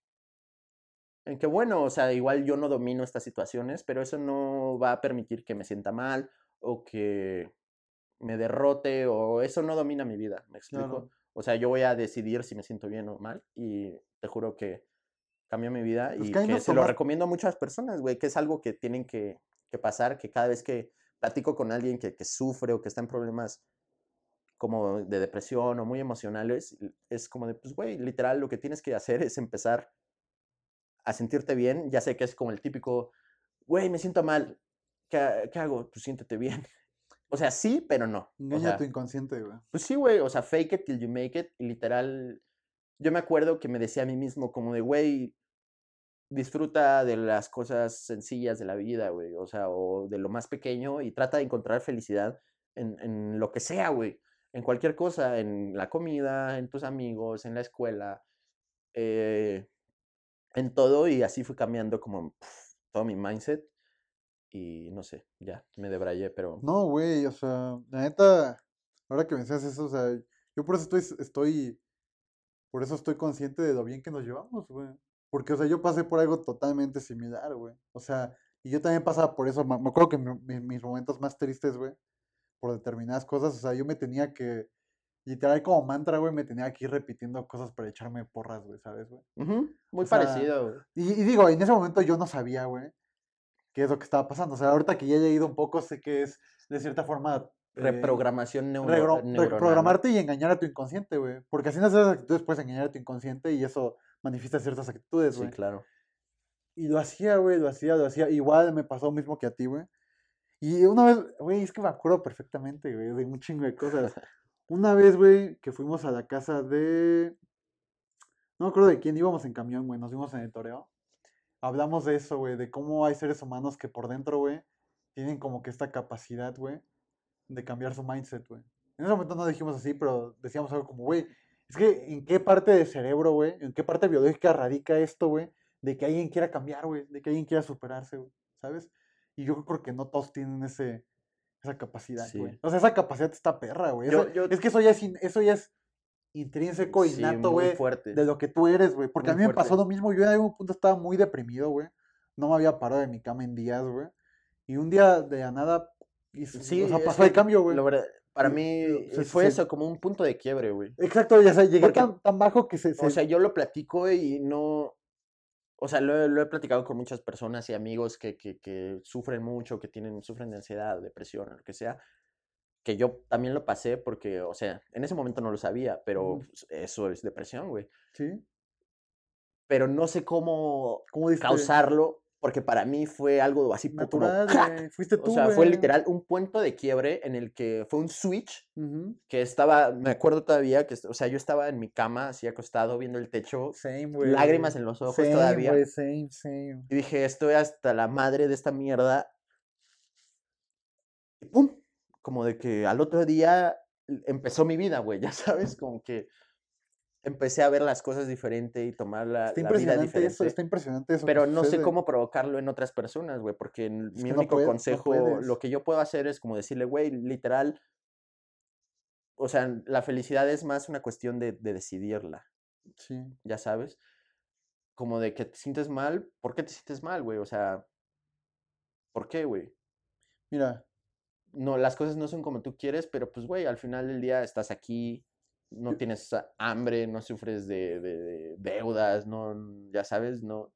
en que, bueno, o sea, igual yo no domino estas situaciones, pero eso no va a permitir que me sienta mal o que me derrote o eso no domina mi vida, ¿me explico? O sea, yo voy a decidir si me siento bien o mal y te juro que cambió mi vida Pues y que que se lo recomiendo a muchas personas, güey, que es algo que tienen que, que pasar, que cada vez que platico con alguien que, que sufre o que está en problemas como de depresión o muy emocionales, es como de, pues, güey, literal, lo que tienes que hacer es empezar a sentirte bien. Ya sé que es como el típico, güey, me siento mal, ¿qué, qué hago? Pues siéntete bien. O sea, sí, pero no. O Engaña sea, a tu inconsciente, güey. pues sí, güey, o sea, fake it till you make it. Y literal, yo me acuerdo que me decía a mí mismo como de, güey, disfruta de las cosas sencillas de la vida, güey, o sea, o de lo más pequeño y trata de encontrar felicidad en, en lo que sea, güey, en cualquier cosa, en la comida, en tus amigos, en la escuela, eh, en todo y así fui cambiando como pf, todo mi mindset y no sé, ya, me debrayé, pero... No, güey, o sea, la neta, ahora que me decías eso, o sea, yo por eso estoy, estoy, por eso estoy consciente de lo bien que nos llevamos, güey. Porque, o sea, yo pasé por algo totalmente similar, güey. O sea, y yo también pasaba por eso, me acuerdo que mi- mi- mis momentos más tristes, güey, por determinadas cosas, o sea, yo me tenía que, literal como mantra, güey, me tenía que ir repitiendo cosas para echarme porras, güey, ¿sabes, güey? Muy O parecido, güey. Y, y digo, en ese momento yo no sabía, güey, qué es lo que estaba pasando. O sea, ahorita que ya he leído un poco, sé que es de cierta forma. eh, Reprogramación neuro- regro- neuronal. reprogramarte y engañar a tu inconsciente, güey. Porque así no esas actitudes puedes engañar a tu inconsciente y eso manifiesta ciertas actitudes, Sí, güey. claro. Y lo hacía, güey, lo hacía, lo hacía. Igual me pasó lo mismo que a ti, güey. Y una vez, güey, es que me acuerdo perfectamente, güey, de un chingo de cosas. Una vez, güey, que fuimos a la casa de. No me acuerdo de quién íbamos en camión, güey, nos vimos en el toreo. Hablamos de eso, güey, de cómo hay seres humanos que por dentro, güey, tienen como que esta capacidad, güey, de cambiar su mindset, güey. En ese momento no dijimos así, pero decíamos algo como, güey, es que en qué parte del cerebro, güey, en qué parte biológica radica esto, güey, de que alguien quiera cambiar, güey, de que alguien quiera superarse, güey, ¿sabes? Y yo creo que no todos tienen ese, esa capacidad, güey. Sí. O sea, esa capacidad está perra, güey. Yo- Eso- yo- Es que eso ya es, eso ya es intrínseco, Sí, innato, güey, de lo que tú eres, güey. Porque a mí me pasó lo mismo. Yo en algún punto estaba muy deprimido, güey. No me había parado de mi cama en días, güey. Y un día de la nada, Sí, o sea, pasó el cambio, güey. para mí eh, fue eso, como un punto de quiebre, güey. Exacto, ya sé, llegué Porque- tan, tan bajo que se... O se- sea, yo lo platico y no... O sea, lo, he- lo he platicado con muchas personas y amigos que, que, que sufren mucho, que tienen, sufren de ansiedad, depresión, o lo que sea, que yo también lo pasé porque, o sea, en ese momento no lo sabía, pero pues, eso es depresión, güey. Sí. Pero no sé cómo ¿Cómo causarlo, porque para mí fue algo así como Natural. Fuiste tú, O sea, fue literal un punto de quiebre en el que fue un switch Ujú. que estaba, me acuerdo todavía, que, o sea, yo estaba en mi cama, así acostado, viendo el techo, Same, lágrimas en los ojos Same, todavía. güey, same, same. Y dije, estoy hasta la madre de esta mierda. Y pum, como de que al otro día empezó mi vida, güey, ya sabes, como que empecé a ver las cosas diferente y tomar la, Está la vida diferente. eso, está impresionante eso. Pero no sé cómo provocarlo en otras personas, güey, porque Es mi no único no consejo, lo que yo puedo hacer es como decirle, güey, literal, o sea, la felicidad es más una cuestión de, de decidirla, Sí. ya sabes. como de que te sientes mal, ¿por qué te sientes mal, güey? O sea, ¿por qué, güey? Mira, No, las cosas no son como tú quieres, pero pues, güey, al final del día estás aquí, no tienes hambre, no sufres de, de- de deudas, no, ya sabes, no.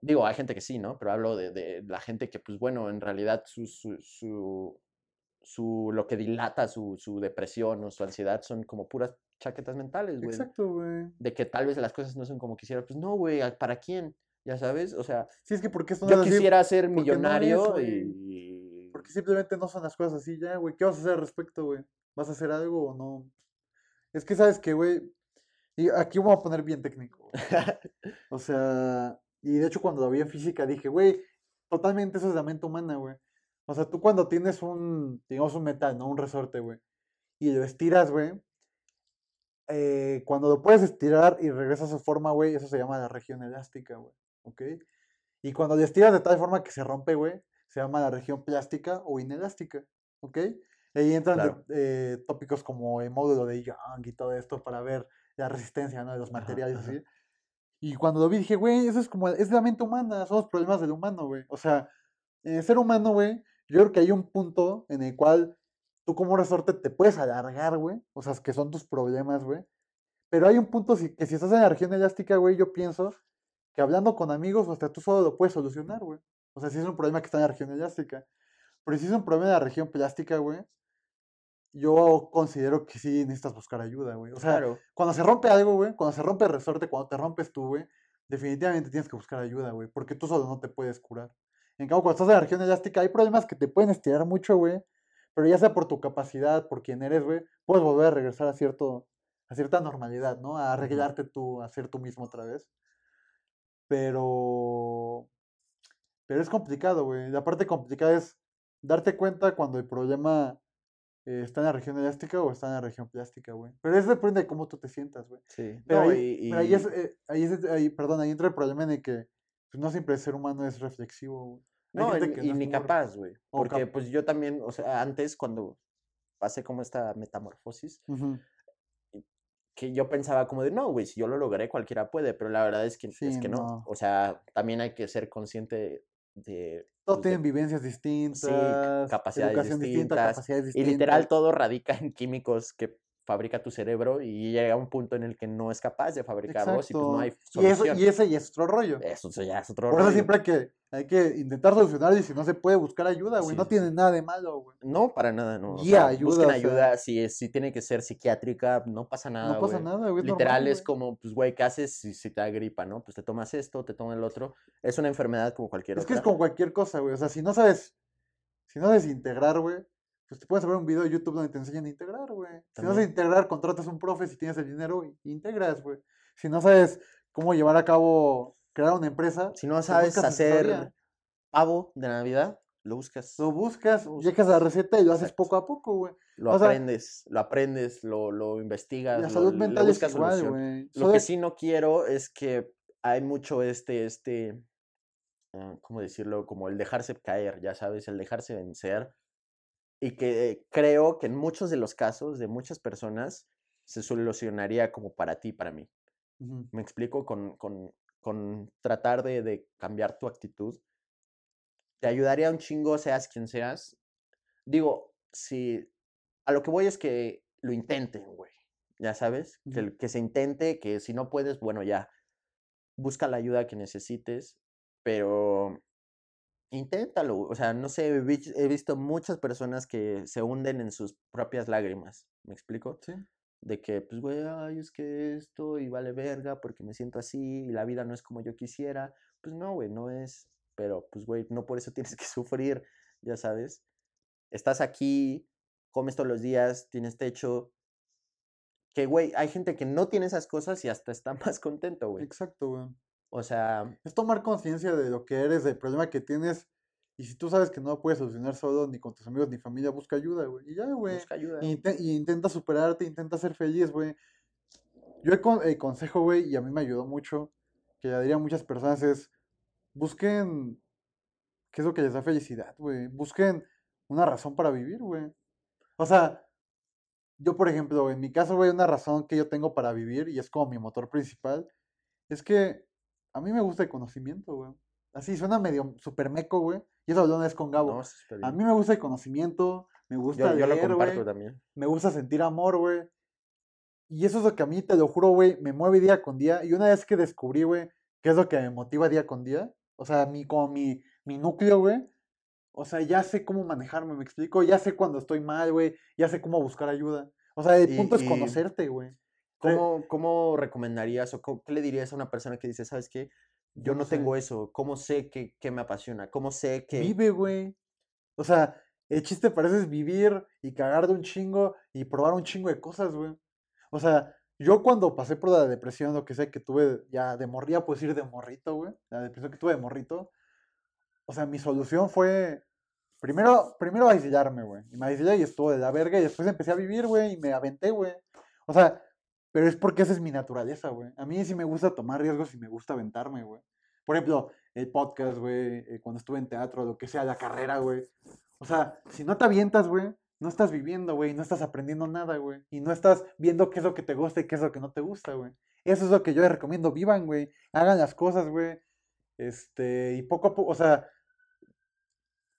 Digo, hay gente que sí, ¿no? Pero hablo de, de la gente que, pues bueno, en realidad su, su, su, su- lo que dilata su, su depresión o su ansiedad son como puras chaquetas mentales, güey. exacto, güey. De que tal vez las cosas no son como quisiera. Pues no, güey, ¿a- ¿para quién? Ya sabes, o sea, Sí, es que porque yo así, quisiera ser no millonario y... Simplemente no son las cosas así ya, güey. ¿Qué vas a hacer al respecto, güey? ¿Vas a hacer algo o no? Es que sabes que, güey. Y aquí voy a poner bien técnico. güey. O sea, y de hecho cuando lo vi en física dije, güey, totalmente eso es la mente humana, güey. O sea, tú cuando tienes un, digamos, un metal, ¿no? Un resorte, güey. Y lo estiras, güey. eh, cuando lo puedes estirar y regresa a su forma, güey, eso se llama la región elástica, güey. ¿Ok? Y cuando lo estiras de tal forma que se rompe, güey, se llama la región plástica o inelástica. ¿Ok? Ahí entran de- Claro. eh, tópicos como el módulo de Young y todo esto para ver la resistencia, ¿no? De los materiales, ajá. Y cuando lo vi dije, güey, eso es como, es la mente humana, son los problemas del humano, güey. O sea, en el ser humano, güey, yo creo que hay un punto en el cual tú como resorte te puedes alargar, güey. O sea, que son tus problemas, güey. Pero hay un punto si- que si estás en la región elástica, güey, yo pienso que hablando con amigos hasta tú solo lo puedes solucionar, güey. O sea, si es un problema que está en la región elástica. Pero si es un problema en la región plástica, güey, yo considero que sí necesitas buscar ayuda, güey. O sea, Claro. cuando se rompe algo, güey, cuando se rompe el resorte, cuando te rompes tú, güey, definitivamente tienes que buscar ayuda, güey, porque tú solo no te puedes curar. En cambio, cuando estás en la región elástica, hay problemas que te pueden estirar mucho, güey, pero ya sea por tu capacidad, por quién eres, güey, puedes volver a regresar a cierto, a cierta normalidad, ¿no? A arreglarte tú, a ser tú mismo otra vez. Pero, pero es complicado, güey. La parte complicada es darte cuenta cuando el problema eh, está en la región elástica o está en la región plástica, güey. Pero eso depende de cómo tú te sientas, güey. Sí. Pero, No, ahí, y- pero ahí es, y- eh, ahí es, ahí, perdón, ahí entra el problema en el que pues, no siempre el ser humano es reflexivo, güey. No, y, y no es ni capaz, güey. Porque pues yo también, o sea, antes cuando pasé como esta metamorfosis, Ujú. que yo pensaba como de, no, güey, si yo lo logré, cualquiera puede, pero la verdad es que, es Sí, que no. no. O sea, también hay que ser consciente de... Todos pues, tienen vivencias distintas, capacidades educación distinta, distintas, capacidades y distintas. literal todo radica en químicos que fabrica tu cerebro y llega un punto en el que no es capaz de fabricarlos y pues no hay Exacto. Y, eso, solución. y ese ya es otro rollo. Eso ya es otro Por eso rollo. siempre hay que, hay que intentar solucionar y si no se puede buscar ayuda, güey. Sí, no tiene nada de malo, güey. No, para nada, no. o Guía, sea, ayuda, busquen o sea. ayuda, si, es, si tiene que ser psiquiátrica, no pasa nada, No pasa güey. nada, güey. es Literal normal, es güey. como, pues, güey, ¿qué haces si, si te da gripa, no? Pues te tomas esto, te tomas el otro. Es una enfermedad como cualquier Es que es otra. como cualquier cosa, güey. O sea, si no sabes, si no sabes integrar, güey, pues te puedes ver un video de YouTube donde te enseñan a integrar, güey. Si no sabes integrar, contratas un profe si tienes el dinero y integras, güey. Si no sabes cómo llevar a cabo, crear una empresa, Si no pues sabes hacer pavo de Navidad, lo buscas. lo buscas, lo llegas a la receta y lo haces Exacto. poco a poco, güey. Lo o sea, aprendes, lo aprendes, lo, lo investigas, La lo- salud le mental es buscas igual, solución. güey. Lo que es- sí no quiero es que hay mucho este, este, ah, ¿cómo decirlo? Como el dejarse caer, ya sabes, el dejarse vencer. Y que creo que en muchos de los casos de muchas personas se solucionaría como para ti, para mí. Me explico con, con, con tratar de, de cambiar tu actitud. Te ayudaría un chingo, seas quien seas. Digo, si a lo que voy es que lo intenten, güey. Ya sabes, que, Ujú. el- que se intente, que si no puedes, bueno, ya. Busca la ayuda que necesites, pero inténtalo. O sea, no sé, he visto muchas personas que se hunden en sus propias lágrimas. ¿Me explico? Sí. de que, pues, güey, ay, es que esto y vale verga porque me siento así y la vida no es como yo quisiera. Pues no, güey, no es. Pero, pues, güey, no por eso tienes que sufrir, ya sabes. Estás aquí, comes todos los días, tienes techo. Que, güey, hay gente que no tiene esas cosas y hasta está más contento, güey. Exacto, güey. O sea, Es tomar conciencia de lo que eres, del problema que tienes. Y si tú sabes que no lo puedes solucionar solo, ni con tus amigos, ni familia, busca ayuda, güey. Y ya, güey. busca ayuda. Y, y intenta superarte, intenta ser feliz, güey. Yo el, con- el consejo, güey, y a mí me ayudó mucho, que le diría a muchas personas es, busquen qué es lo que les da felicidad, güey. Busquen una razón para vivir, güey. O sea, yo, por ejemplo, en mi caso, güey, una razón que yo tengo para vivir, y es como mi motor principal, Es que a mí me gusta el conocimiento, güey. Así suena medio super meco, güey. Y eso lo es con Gabo. No, a mí me gusta el conocimiento, me gusta yo, yo lo leer, comparto güey. también. Me gusta sentir amor, güey. Y eso es lo que a mí, te lo juro, güey, me mueve día con día. Y una vez que descubrí, güey, qué es lo que me motiva día con día, o sea, mi, como mi, mi núcleo, güey, o sea, ya sé cómo manejarme, me explico. Ya sé cuando estoy mal, güey. Ya sé cómo buscar ayuda. O sea, el Y- punto es y- conocerte, güey. ¿Cómo, ¿Cómo recomendarías o cómo- qué le dirías a una persona que dice, sabes qué? Yo no no sé. tengo eso. ¿Cómo sé que, que me apasiona? ¿Cómo sé que...? Vive, güey. O sea, el chiste parece es vivir y cagar de un chingo y probar un chingo de cosas, güey. O sea, yo cuando pasé por la depresión, lo que sea que tuve ya de morría, puedes ir de morrito, güey. La depresión que tuve de morrito. O sea, mi solución fue primero, primero aislarme, güey. Y me aislé y estuvo de la verga y después empecé a vivir, güey, y me aventé, güey. O sea, pero es porque esa es mi naturaleza, güey. A mí sí me gusta tomar riesgos y me gusta aventarme, güey. Por ejemplo, el podcast, güey, eh, cuando estuve en teatro, lo que sea, la carrera, güey. O sea, si no te avientas, güey, no estás viviendo, güey, no estás aprendiendo nada, güey. Y no estás viendo qué es lo que te gusta y qué es lo que no te gusta, güey. Eso es lo que yo les recomiendo. Vivan, güey. Hagan las cosas, güey. Este, y poco a poco, o sea,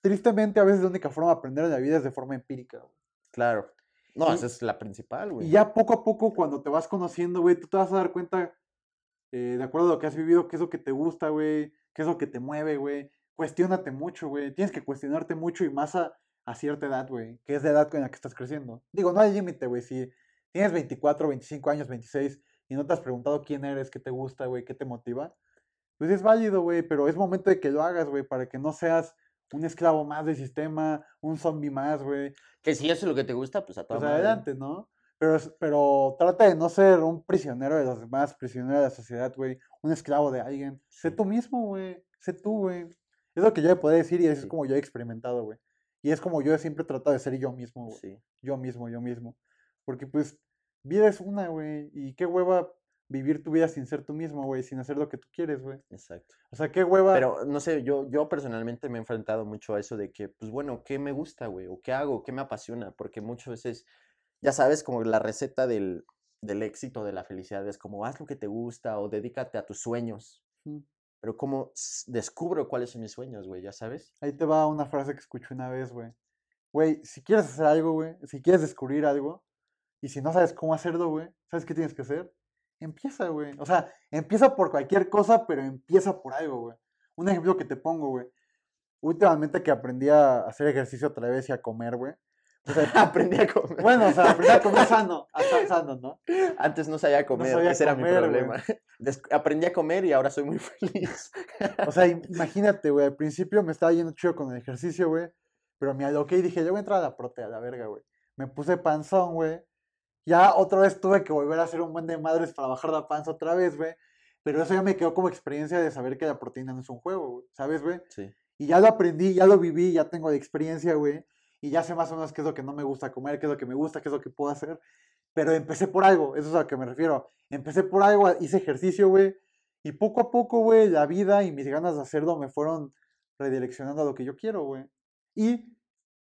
tristemente a veces la única forma de aprender en la vida es de forma empírica, güey. Claro. No, Y- esa es la principal, güey. Y ya poco a poco, cuando te vas conociendo, güey, tú te vas a dar cuenta, eh, de acuerdo a lo que has vivido, qué es lo que te gusta, güey, qué es lo que te mueve, güey. Cuestiónate mucho, güey. Tienes que cuestionarte mucho y más a, a cierta edad, güey, que es la edad con la que estás creciendo. Digo, no hay límite, güey. Si tienes 24, 25 años, 26 y no te has preguntado quién eres, qué te gusta, güey, qué te motiva, pues es válido, güey, pero es momento de que lo hagas, güey, para que no seas un esclavo más del sistema, un zombie más, güey. Que si eso es lo que te gusta, pues a toda Pues madre. adelante, ¿no? Pero, pero trata de no ser un prisionero de los demás, prisionero de la sociedad, güey, un esclavo de alguien. Sé tú mismo, güey, sé tú, güey. Es lo que yo le podría decir y eso Sí. es como yo he experimentado, güey. Y es como yo siempre he tratado de ser yo mismo, güey. Sí. Yo mismo, yo mismo. Porque pues vida es una, güey. Y qué hueva vivir tu vida sin ser tú mismo, güey, sin hacer lo que tú quieres, güey. Exacto. O sea, qué hueva. Pero no sé, yo, yo personalmente me he enfrentado mucho a eso de que, pues bueno, ¿qué me gusta, güey? ¿O qué hago? ¿Qué me apasiona? Porque muchas veces, ya sabes, como la receta del, del éxito, de la felicidad, es como haz lo que te gusta o dedícate a tus sueños. Pero ¿cómo descubro cuáles son mis sueños, güey? ¿Ya sabes? Ahí te va una frase que escuché una vez, güey. Güey, si quieres hacer algo, güey, si quieres descubrir algo, y si no sabes cómo hacerlo, güey, ¿sabes qué tienes que hacer? Empieza, güey. O sea, empieza por cualquier cosa, pero empieza por algo, güey. Un ejemplo que te pongo, güey. Últimamente que aprendí a hacer ejercicio otra vez y a comer, güey. o sea, Aprendí a comer. bueno, o sea, aprendí a comer sano, a estar sano, ¿no? Antes no sabía comer, sabía ese era mi problema. Aprendí a comer y ahora soy muy feliz. O sea, im- imagínate, güey, al principio me estaba yendo chido con el ejercicio, güey, pero me aloqué y dije, yo voy a entrar a la prote, a la verga, güey. Me puse panzón, güey. Ya otra vez tuve que volver a hacer un buen de madres para bajar la panza otra vez, güey. Pero eso ya me quedó como experiencia de saber que la proteína no es un juego, güey, ¿sabes, güey? Sí. Y ya lo aprendí, ya lo viví, ya tengo experiencia, güey. Y ya sé más o menos qué es lo que no me gusta comer, qué es lo que me gusta, qué es lo que puedo hacer. Pero empecé por algo, eso es a lo que me refiero. Empecé por algo, hice ejercicio, güey. Y poco a poco, güey, la vida y mis ganas de hacerlo me fueron redireccionando a lo que yo quiero, güey. Y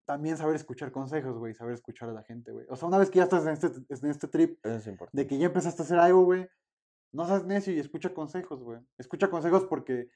también saber escuchar consejos, güey, saber escuchar a la gente, güey. O sea, una vez que ya estás en este, en este trip es importante. de que ya empezaste a hacer algo, güey, no seas necio y escucha consejos, güey. Escucha consejos porque,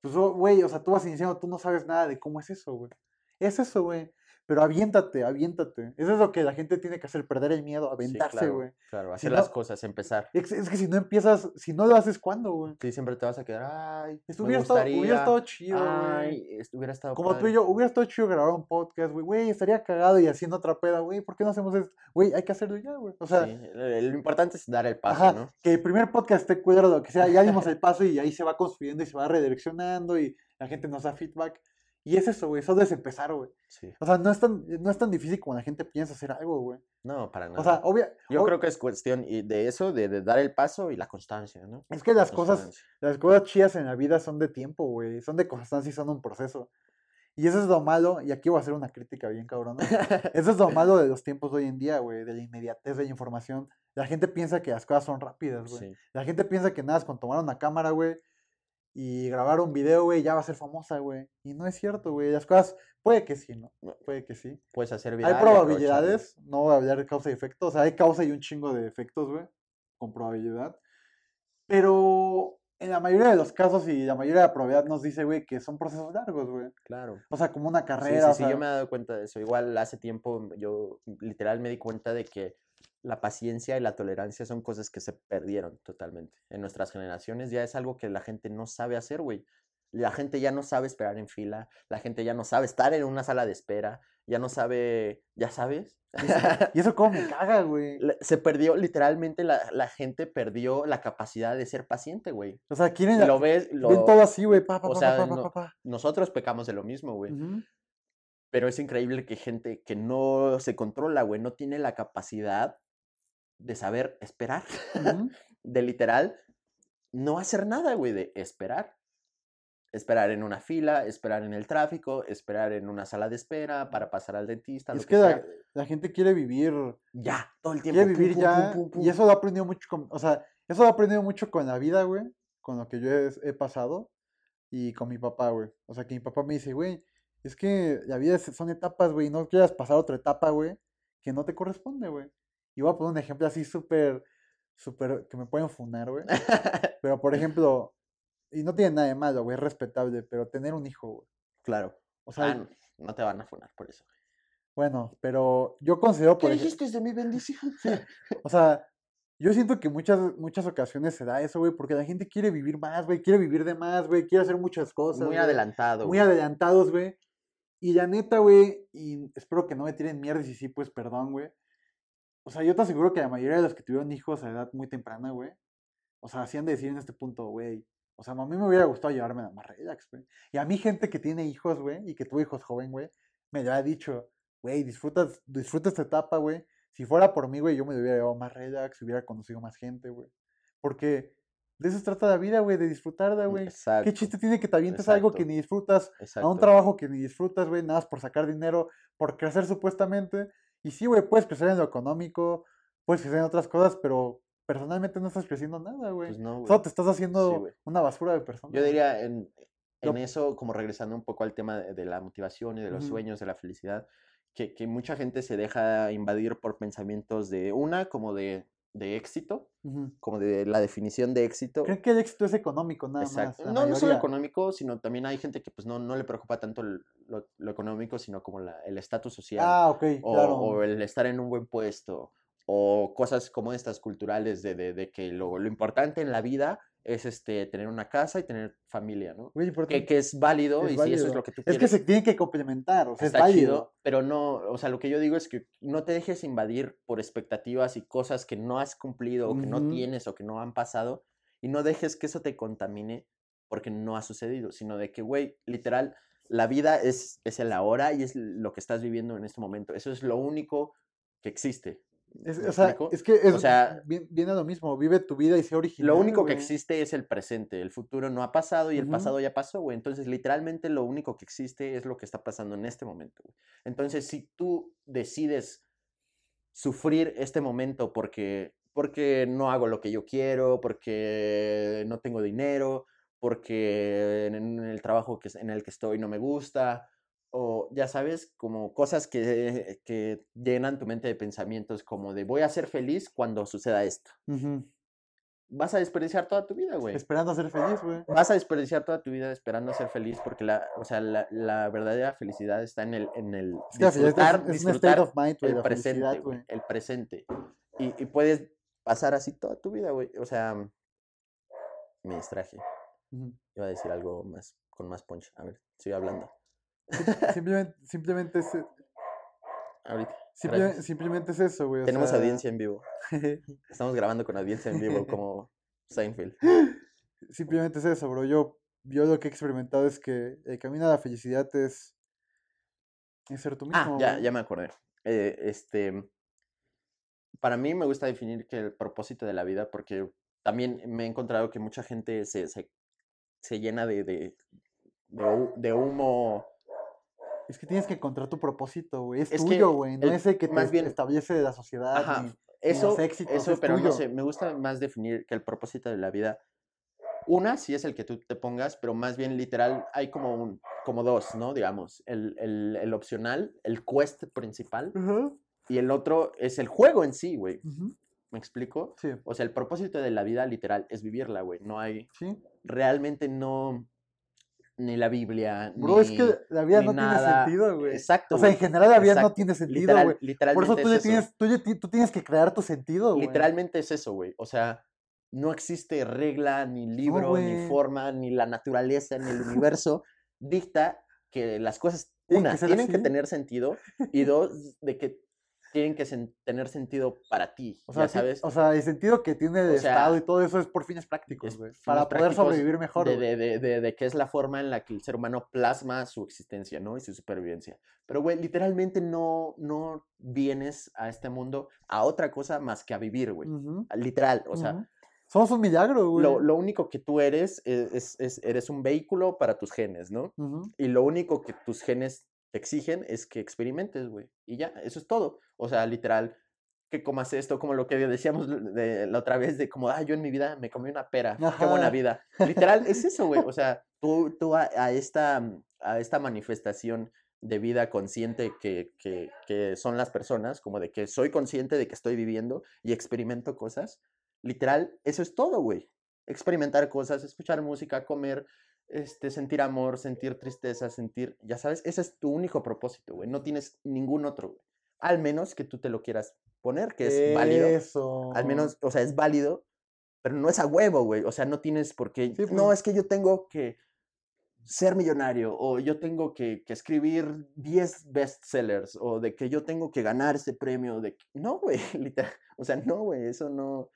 pues, oh, güey, o sea, tú vas iniciando, tú no sabes nada de cómo es eso, güey. Es eso, güey. Pero aviéntate, aviéntate. Eso es lo que la gente tiene que hacer, perder el miedo, aventarse, güey. Claro, hacer las cosas, empezar. Es, es que si no empiezas, si no lo haces, ¿cuándo, güey? Sí, siempre te vas a quedar, ay, Esto hubiera, estado, hubiera gustaría, estado chido, güey. hubiera estado Como tú padre". y yo, hubiera estado chido grabar un podcast, güey. Güey, estaría cagado y haciendo otra peda, güey. ¿Por qué no hacemos esto? Güey, hay que hacerlo ya, güey. O sea, Sí, lo lo importante es dar el paso, Ajá, ¿no? que el primer podcast esté cuidado, lo que sea, ya dimos el paso y ahí se va construyendo y se va redireccionando y la gente nos da feedback. Y es eso, güey, solo es empezar, güey. Sí. O sea, no es, tan, no es tan difícil como la gente piensa hacer algo, güey. No, para nada. O sea, obvia, Yo ob- creo que es cuestión de eso, de, de dar el paso y la constancia, ¿no? es que La las cosas, las cosas chidas en la vida son de tiempo, güey. Son de constancia y son un proceso. Y eso es lo malo, y aquí voy a hacer una crítica bien cabrona. Eso es lo malo de los tiempos de hoy en día, güey, de la inmediatez de la información. La gente piensa que las cosas son rápidas, güey. Sí. La gente piensa que nada es con tomar una cámara, güey, y grabar un video, güey, ya va a ser famosa, güey. Y no es cierto, güey. Las cosas, puede que sí, ¿no? Puede que sí. Puedes hacer Hay viral y aprovecharlo. probabilidades, no voy a hablar de causa y efecto. O sea, hay causa y un chingo de efectos, güey, con probabilidad. Pero en la mayoría de los casos y la mayoría de la probabilidad nos dice, güey, que son procesos largos, güey. Claro. O sea, como una Sí, carrera. sí, o sí, sea, yo me he dado cuenta de eso. Igual hace tiempo yo literal me di cuenta de que la paciencia y la tolerancia son cosas que se perdieron totalmente. En nuestras generaciones ya es algo que la gente no sabe hacer, güey. La gente ya no sabe esperar en fila, la gente ya no sabe estar en una sala de espera, ya no sabe, ya sabes. Y eso como me caga, güey. Se perdió, literalmente la, la gente perdió la capacidad de ser paciente, güey. O sea, quieren, lo ves, ven lo, todo así, güey, pa, pa, o pa, sea, no- nosotros pecamos de lo mismo, güey. Pero es increíble que gente que no se controla, güey, no tiene la capacidad de saber esperar, de literal no hacer nada, güey, de esperar. Esperar en una fila, esperar en el tráfico, esperar en una sala de espera para pasar al dentista. Lo es que que la, gente quiere vivir, Ya, todo el tiempo. quiere vivir pum, ya, pum, pum, y eso lo he aprendido mucho con, o sea, eso lo he aprendido mucho con la vida, güey, con lo que yo he, he pasado y con mi papá, güey. O sea, que mi papá me dice, güey, es que la vida son etapas, güey, no quieras pasar otra etapa, güey, que no te corresponde, güey. Y voy a poner un ejemplo así súper, súper, que me pueden funar, güey. Pero, por ejemplo, y no tiene nada de malo, güey, es respetable, pero tener un hijo, güey. Claro. O sea, Ah, no, te van a funar por eso. bueno, pero yo considero, por ejemplo, de mi bendición? O sea, yo siento que muchas, muchas ocasiones se da eso, güey, porque la gente quiere vivir más, güey, quiere vivir de más, güey, quiere hacer muchas cosas. Muy güey, adelantado. Muy adelantados, güey. Y la neta, güey, y espero que no me tiren mierda y si sí, pues perdón, güey. O sea, yo te aseguro que la mayoría de los que tuvieron hijos a edad muy temprana, güey, o sea, hacían de decir en este punto, güey, o sea, a mí me hubiera gustado llevarme a más relax, güey. Y a mí gente que tiene hijos, güey, y que tuvo hijos joven, güey, me lo ha dicho, güey, disfruta, disfruta esta etapa, güey. Si fuera por mí, güey, yo me lo hubiera llevado más relax, hubiera conocido más gente, güey. Porque de eso se trata la vida, güey, de disfrutarla, güey. Exacto. ¿Qué chiste tiene que te avientes algo que exacto, ni disfrutas, a exacto. un trabajo que ni disfrutas, güey, nada más por sacar dinero, por crecer supuestamente? Y sí, güey, puedes crecer en lo económico, puedes crecer en otras cosas, pero personalmente no estás creciendo nada, güey. Pues no, güey. Solo te estás haciendo una basura de persona. Yo diría en, en eso, como regresando un poco al tema de, de la motivación y de los sueños, de la felicidad, que, que mucha gente se deja invadir por pensamientos de una, como de, de éxito, como de la definición de éxito. Creen que el éxito es económico, nada Exacto. más. No, no solo económico, sino también hay gente que pues no, no le preocupa tanto lo, lo económico, sino como la- el estatus social. Ah, ok, o, claro. o el estar en un buen puesto, o cosas como estas culturales de, de- de que lo, lo importante en la vida es este, tener una casa y tener familia, ¿no? Güey, pero Que, que es válido es y si eso es válido. lo que tú Es quieres. que se tienen que complementar, o sea, es está válido. chido, pero no, o sea, lo que yo digo es que no te dejes invadir por expectativas y cosas que no has cumplido o que no tienes o que no han pasado y no dejes que eso te contamine porque no ha sucedido, sino de que, güey, literal, la vida es, es el ahora y es lo que estás viviendo en este momento. Eso es lo único que existe. Es- ¿me o sea, es que es, sea, vi- viene lo mismo, vive tu vida y sé original. Lo único que existe es el presente, el futuro no ha pasado y el Ujú. pasado ya pasó, güey. Entonces, literalmente lo único que existe es lo que está pasando en este momento, güey. Entonces, si tú decides sufrir este momento porque, porque no hago lo que yo quiero, porque no tengo dinero, porque en el trabajo que, en el que estoy no me gusta, o ya sabes, como cosas que, que llenan tu mente de pensamientos como de voy a ser feliz cuando suceda esto vas a desperdiciar toda tu vida, güey. Esperando a ser feliz, güey. Vas a desperdiciar toda tu vida esperando ser feliz porque la, o sea, la, la verdadera felicidad está en el, en el disfrutar, es, es disfrutar of mind, el presente, el presente. Y, y puedes pasar así toda tu vida, güey. O sea, me distraje. Ujú. Iba a decir algo más, con más punch. A ver, sigue hablando. Simplemente, simplemente, es, Ahorita. simple- gracias. simplemente es eso, güey. Tenemos sea, audiencia en vivo. Estamos grabando con audiencia en vivo como Seinfeld. simplemente es eso, bro. Yo, yo lo que he experimentado es que el camino a la felicidad es, es ser tú mismo. Ah, ya, ya me acordé. Eh, este, para mí me gusta definir que el propósito de la vida, porque también me he encontrado que mucha gente se, se, se llena de, de, de humo. Es que tienes que encontrar tu propósito, güey. Es, Es tuyo, güey. No el- es el que te más bien- establece la sociedad. Ajá, ni- eso, los éxitos, eso es pero no tuyo. sé, me gusta más definir que el propósito de la vida. Una, sí es el que tú te pongas, pero más bien literal hay como, un, como dos, ¿no? Digamos, el, el, el opcional, el quest principal, Ajá, y el otro es el juego en sí, güey. ujú. ¿Me explico? Sí, O sea, el propósito de la vida literal es vivirla, güey. No hay, sí. realmente no, ni la Biblia, Bro, es ni- que la vida no nada. tiene sentido, güey. Exacto. O sea, en general la vida no tiene sentido, Literal- güey. Por eso tú, ya es tienes, tú, tú tienes que crear tu sentido, güey. Literalmente es eso, güey. O sea, no existe regla, ni libro, ni forma, ni la naturaleza, ni el universo dicta que las cosas, que una, ser tienen que tener sentido, y dos, de que tienen que sen- tener sentido para ti, O sea, ya ti- sabes. o sea, el sentido que tiene de O sea, Estado y todo eso es por fines prácticos, es güey. fines Para poder prácticos sobrevivir mejor, de, de, de, de, que es la forma en la que el ser humano plasma su existencia, ¿no? Y su supervivencia. Pero, güey, literalmente no, no vienes a este mundo a otra cosa más que a vivir, güey. Ujú, Literal, o sea, ujú. Somos un milagro, güey. lo, lo único que tú eres es, es- es- eres un vehículo para tus genes, ¿no? Ujú. Y lo único que tus genes te exigen es que experimentes, güey. Y ya, eso es todo. O sea, literal, que comas esto, como lo que decíamos de, la otra vez, de como, ah, yo en mi vida me comí una pera, qué buena Ajá. vida. Literal, es eso, güey. O sea, tú, tú a, a esta, a esta manifestación de vida consciente que, que, que son las personas, como de que soy consciente de que estoy viviendo y experimento cosas, literal, eso es todo, güey. Experimentar cosas, escuchar música, comer, este, sentir amor, sentir tristeza, sentir, ya sabes, ese es tu único propósito, güey. No tienes ningún otro, güey. Al menos que tú te lo quieras poner, que es válido. Eso. Al menos, o sea, es válido, pero no es a huevo, güey. O sea, no tienes por qué. Sí, No, pues. es que yo tengo que ser millonario, o yo tengo que, que escribir 10 bestsellers, o de que yo tengo que ganar este premio. De que- No, güey, literal. O sea, no, güey, eso no.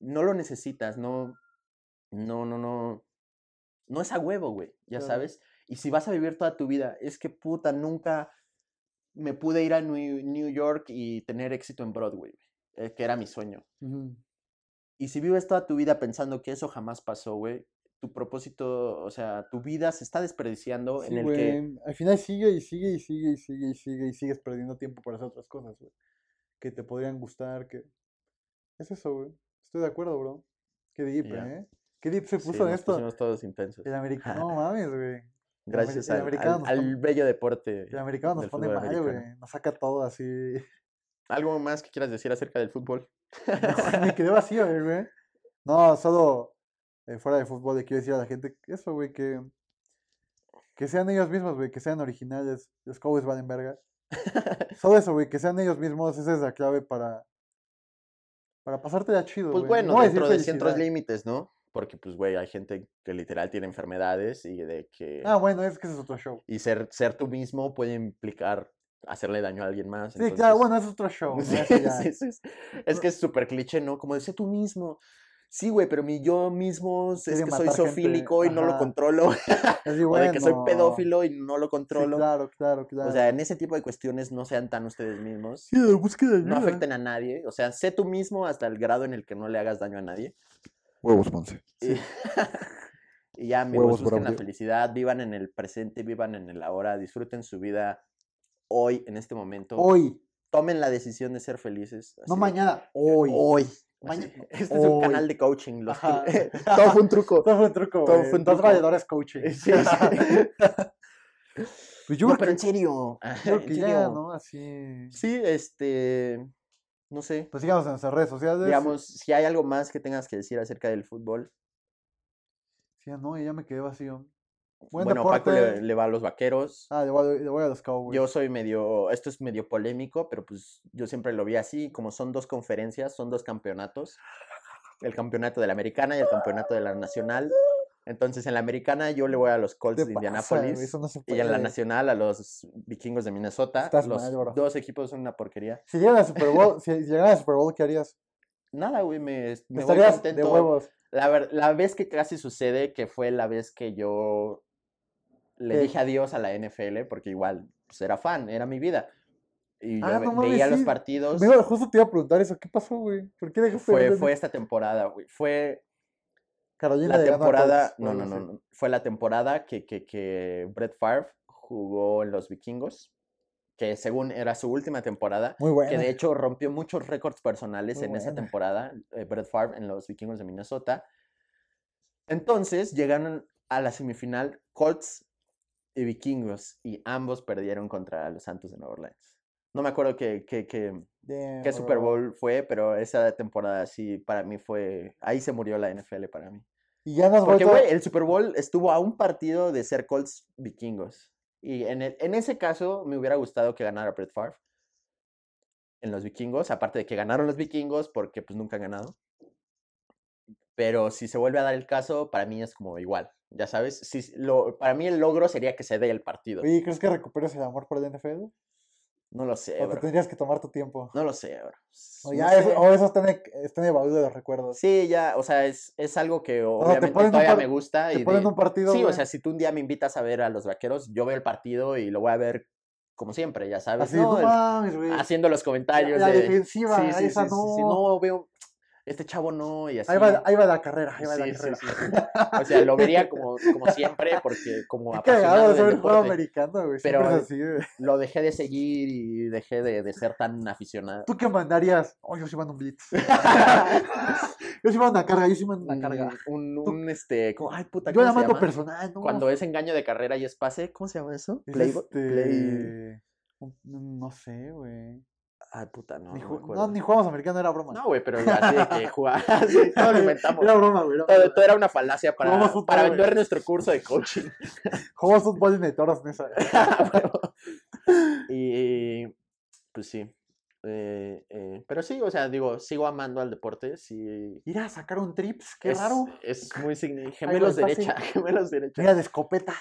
No lo necesitas, no. No, no, no. No es a huevo, güey, ya Claro. sabes. Y si vas a vivir toda tu vida, es que puta, nunca me pude ir a New York y tener éxito en Broadway, güey, eh, que era mi sueño. Y si vives toda tu vida pensando que eso jamás pasó, güey, tu propósito, o sea, tu vida se está desperdiciando Sí, en el que... Al final sigue y sigue y sigue y sigue y sigue y sigues perdiendo tiempo para hacer otras cosas, güey. Que te podrían gustar, que... Es eso, güey. Estoy de acuerdo, bro. Qué deep, Ya. ¿eh? Qué deep se sí, puso nos esto. todos intensos. El americano, no mames, güey. Gracias el al, al- nos al pone- bello deporte. El americano nos pone mal, güey. Nos saca todo así. ¿Algo más que quieras decir acerca del fútbol? No, me quedé vacío, güey. No, solo eh, fuera de fútbol le quiero decir a la gente eso, güey, que, que sean ellos mismos, güey, que sean originales. Los Cowboys valen verga. Solo eso, güey, que sean ellos mismos, esa es la clave para, para pasártela chido, Pues güey. bueno, No dentro de ciertos límites, ¿no? Porque, pues, güey, hay gente que literal tiene enfermedades y de que... Ah, bueno, es que ese es otro show. Y ser, ser tú mismo puede implicar hacerle daño a alguien más. Sí, claro, entonces- bueno, ese es otro show. Sí, sí, sí. Es que es súper cliché, ¿no? Como decir tú mismo. Sí, güey, pero mi yo mismo es que soy sofílico y no lo controlo. Así, o de que soy bueno, pedófilo y no lo controlo. claro, claro, claro. O sea, en ese tipo de cuestiones no sean tan ustedes mismos. sí, de búsqueda de No afecten a nadie. O sea, sé tú mismo hasta el grado en el que no le hagas daño a nadie. Huevos, Monse. Y, y ya, amigos, Huevos, busquen la felicidad, vivan en el presente, vivan en el ahora, disfruten su vida hoy, en este momento. Hoy, Tomen la decisión de ser felices. no así mañana, hoy. Hoy. Este es un canal de coaching. los Todo fue un truco. Todo fue un truco, Todo fue un Dos truco. valedores coaching. Sí, sí. Pues yo No, creo pero que, en serio. yo creo en que ya. ¿no? Así. Sí, este. No sé. Pues sigamos en nuestras redes sociales. Digamos, si hay algo más que tengas que decir acerca del fútbol. Sí, no, y ya me quedé vacío. Buen bueno, Paco le, le va a los vaqueros. Ah, le voy, le voy a los Cowboys. Yo soy medio, esto es medio polémico, pero pues yo siempre lo vi así, como son dos conferencias, son dos campeonatos, el campeonato de la americana y el campeonato de la nacional. Entonces en la americana yo le voy a los Colts ¿Qué de Indianapolis no y en la nacional a los vikingos de Minnesota. Estás los mal, bro. dos equipos son una porquería. Si llegan al Super Bowl, si llegan al Super Bowl, ¿qué harías? Nada, güey, me, me voy Estarías de contento. huevos. La, vez que casi sucede, que fue la vez que yo le ¿Qué? dije adiós a la NFL, porque igual pues, era fan, era mi vida. Y yo Ah, no mames, veía los partidos. Mira, justo te iba a preguntar eso. ¿Qué pasó, güey? ¿Por qué dejaste de Fue, ver fue esta temporada, güey. Fue Carolina la temporada. No, no, no. Fue la temporada que, que, que Brett Favre jugó en los vikingos. Que según era su última temporada. Muy bueno. Que de hecho rompió muchos récords personales Muy en esa buena. temporada. eh, Brett Favre en los vikingos de Minnesota. Entonces llegaron a la semifinal Colts y vikingos. Y ambos perdieron contra los Santos de Nueva Orleans. No me acuerdo qué, qué, qué, qué Super. Bowl fue, pero esa temporada sí, para mí fue... Ahí se murió la NFL para mí. Y ya nos Porque, güey, el Super Bowl estuvo a un partido de ser Colts vikingos. Y en, el- en ese caso me hubiera gustado que ganara Brett Favre en los vikingos, aparte de que ganaron los vikingos porque pues nunca han ganado. Pero si se vuelve a dar el caso, para mí es como igual, ya sabes. Si, lo, para mí el logro sería que se dé el partido. Oye, ¿crees que recuperes el amor por el NFL? No lo sé, ¿O te bro. tendrías que tomar tu tiempo? No lo sé, bro. O No ya sé. o eso está en, el- está en el baúl de los recuerdos. Sí, ya, o sea, es, es algo que sea, te obviamente ponen un todavía me gusta. Te y ponen de- un partido, Sí, o sea, si tú un día me invitas a ver a los vaqueros, yo veo el partido y lo voy a ver como siempre, ya sabes, así, ¿no? no El- mames, güey. haciendo los comentarios la de... defensiva, sí, sí, esa sí, sí, no. sí, no, veo, este chavo no, y así. Ahí va, ahí va la carrera, ahí va Sí, la carrera. sí, sí. O sea, lo vería como, como siempre, porque como Qué apasionado del ser juego deporte, americano, güey. Pero- así, güey. lo dejé de seguir y dejé de, de ser tan aficionado. ¿Tú qué mandarías? Oh, yo sí mando un blitz. yo sí mando una carga, yo sí mando una carga. Un, un, un, este, como, ay, puta, Yo ¿cómo la mando llama? personal, ¿no? Cuando es engaño de carrera y es pase, ¿cómo se llama eso? Es Playbo- play- este... No sé, güey. Ay, puta, no, Ni, no, me ni jugamos americano, era broma. No, güey, pero así de que jugaba, así, todo lo inventamos. Era broma, güey. Todo, era una falacia para, fútbol, para güey. vender nuestro curso de coaching. Jugamos fútbol en el Toros Mesa. y pues sí. eh, eh, pero sí, o sea, digo, sigo amando al deporte. Sí, Ir a sacar un trips, qué es, raro. Es muy significativo. Gemelos de derecha, gemelos derecha. Mira, de escopeta.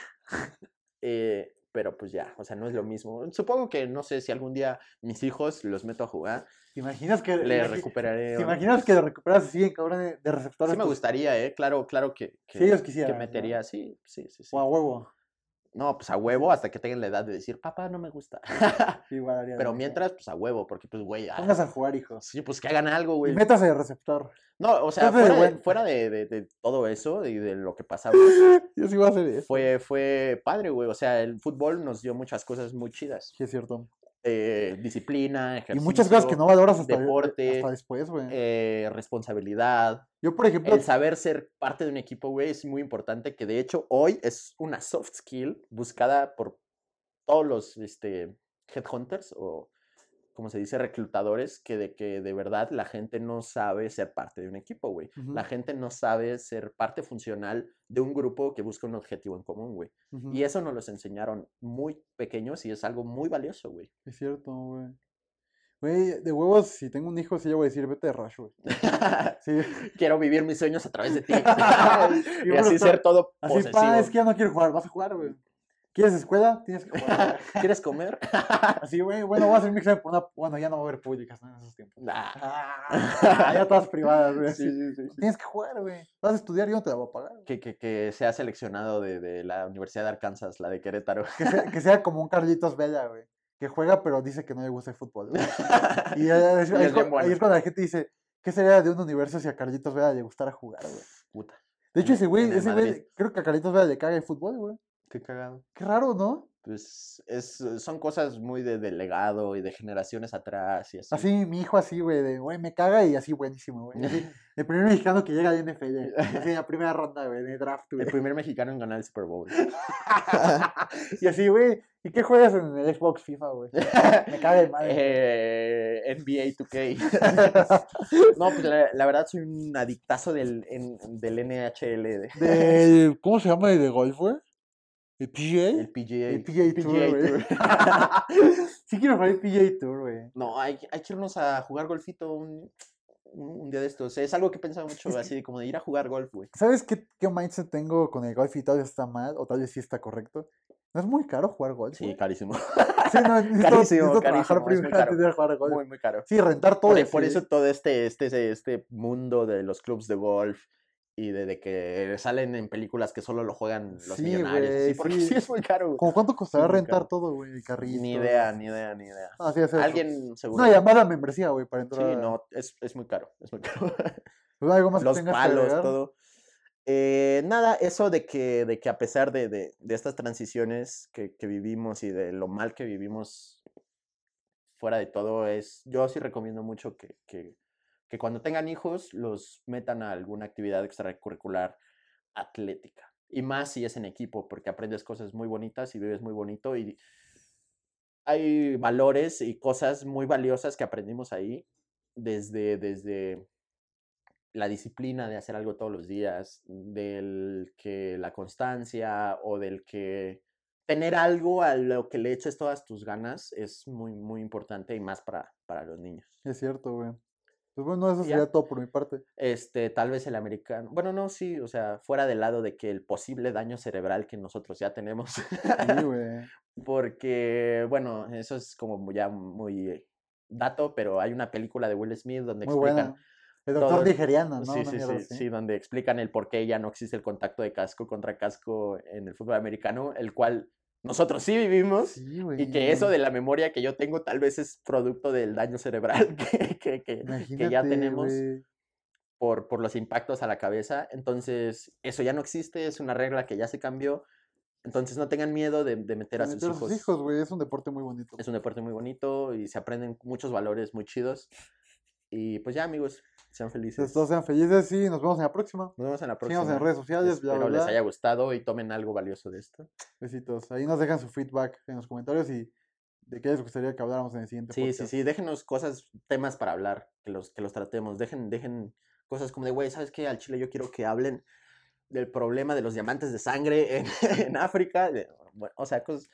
Eh, pero pues ya, o sea, no es lo mismo. Supongo que, no sé, si algún día mis hijos los meto a jugar, ¿Te imaginas que le recuperaré. ¿Te imaginas que lo recuperas así en cabrón de, de receptores? Sí me tus- gustaría, ¿eh? Claro, claro que, que, Si ellos que quisieran. ¿no? metería, sí, sí, sí. sí. O a huevo. No, pues a huevo hasta que tengan la edad de decir, papá, no me gusta. Igual haría lo Pero mientras, pues a huevo, porque pues, güey, ah, a jugar, hijos. sí, pues que hagan algo, güey. métase de receptor. No, o sea, fuera, de, fuera de, de- de todo eso y de lo que pasaba, Yo sí voy a hacer eso. fue, fue padre, güey. O sea, el fútbol nos dio muchas cosas muy chidas. Sí, es cierto. Eh, disciplina, Y ejercicio. muchas cosas que no valoras hasta, deporte, hasta después, güey. eh, responsabilidad, Yo, por ejemplo, el saber ser parte de un equipo, güey, es muy importante, que de hecho hoy es una soft skill buscada por todos los este, headhunters o, como se dice, reclutadores, que de que de verdad la gente no sabe ser parte de un equipo, güey. La gente no sabe ser parte funcional de un grupo que busca un objetivo en común, güey. Y eso nos los enseñaron muy pequeños y es algo muy valioso, güey. es cierto, güey. Güey, de huevos, si tengo un hijo, sí le voy a decir, vete de Rush, güey. Sí. Quiero vivir mis sueños a través de ti. Y así ser todo Así, posesivo. pa, es que ya no quiero jugar, vas a jugar, güey. ¿Quieres escuela? Tienes que jugar. ¿Quieres comer? Así, güey, bueno, voy a hacer mi examen por una... Bueno, ya no va a haber públicas, ¿no? En esos tiempos. Nah. Ah, ya todas privadas, güey. Sí, sí, sí. Tienes que jugar, güey. Vas a estudiar, yo no te la voy a pagar. Que, que, que sea seleccionado de, de la Universidad de Arkansas, la de Querétaro. Que sea, que sea como un Carlitos Vela, güey. Que juega, pero dice que no le gusta el fútbol. güey. Y ahí es, es cuando, bueno. cuando la gente dice, ¿qué sería de un universo si a Carlitos Vela le gustara jugar, güey? Puta, De hecho, ese güey, ese güey, creo que a Carlitos Vela le caga el fútbol, güey. Qué cagado. Qué raro, ¿no? Pues es, son cosas muy de, de legado y de generaciones atrás y así. Así, mi hijo así, güey, de, güey, me caga y así buenísimo, güey. El primer mexicano que llega al NFL, así en la primera ronda, güey, de draft, güey. El primer mexicano en ganar el Super Bowl. Y así, güey, ¿y qué juegas en el Xbox FIFA, güey? Me caga de madre. Eh, NBA 2K. no, pues la, la verdad soy un adictazo del, en- del NHL, de- Del, ¿cómo se llama el de golf, güey? ¿El PGA? el PGA. El PGA Tour, güey. sí quiero jugar el PGA Tour, güey. No, hay, hay que irnos a jugar golfito un, un, día de estos. Es algo que he pensado mucho, Es que- así de como de ir a jugar golf, güey. ¿Sabes qué, qué mindset tengo con el golf y tal vez está mal o tal vez sí está correcto? No es muy caro jugar golf, Sí, güey? carísimo. Sí, no, necesito, Carísimo, necesito carísimo, es muy primero caro. de jugar golf. Muy, muy caro. Sí, rentar todo. Por, y por eso todo este, este, este mundo de los clubs de golf y de, de que salen en películas que solo lo juegan los Sí, millonarios. güey, sí, porque sí. sí es muy caro. güey. ¿Cómo cuánto costará rentar caro. todo, güey? El carrito. Ni idea, ni idea, ni idea. Ah, sí, eso. Alguien seguro. Una llamada membresía, güey, para entrar. Sí, no, es, es muy caro, es muy caro. Pues, algo más Los que tengas que palos, todo. Eh, nada, eso de que, de que a pesar de, de- de estas transiciones que, que vivimos y de lo mal que vivimos fuera de todo, es, yo sí recomiendo mucho que, que, que cuando tengan hijos los metan a alguna actividad extracurricular atlética. Y más si es en equipo, porque aprendes cosas muy bonitas y vives muy bonito y hay valores y cosas muy valiosas que aprendimos ahí, desde, desde la disciplina de hacer algo todos los días, del que la constancia o del que tener algo a lo que le eches todas tus ganas es muy, muy importante y más para, para los niños. Es cierto, güey. Pues bueno, eso ya. sería todo por mi parte. Este, tal vez el americano, bueno, no, sí, o sea, fuera del lado de que el posible daño cerebral que nosotros ya tenemos, Sí, güey. porque, bueno, eso es como ya muy dato, pero hay una película de Will Smith donde Muy explican, buena. El doctor todo- nigeriano, ¿no? sí, sí, sí, así. sí, donde explican el por qué ya no existe el contacto de casco contra casco en el fútbol americano, el cual nosotros sí vivimos. Sí. Y que eso de la memoria que yo tengo tal vez es producto del daño cerebral que, que, que- que ya tenemos por, por los impactos a la cabeza. Entonces, eso ya no existe, es una regla que ya se cambió. Entonces, no tengan miedo de, de meter a sus Meter a hijos. sus hijos, güey. Es un deporte muy bonito. Es un deporte muy bonito y se aprenden muchos valores muy chidos. Y pues ya, amigos, sean felices. Todos sean felices y nos vemos en la próxima. Nos vemos en la próxima. Síganos en redes sociales, bla, Espero bla, les bla. haya gustado y tomen algo valioso de esto. Besitos. Ahí nos dejan su feedback en los comentarios y de qué les gustaría que habláramos en el siguiente Sí, sí, podcast. sí, déjenos cosas, temas para hablar, que los, que los tratemos. Dejen, dejen cosas como de, güey, ¿sabes qué? Al Chile yo quiero que hablen del problema de los diamantes de sangre en, en África. bueno, o sea, cosas,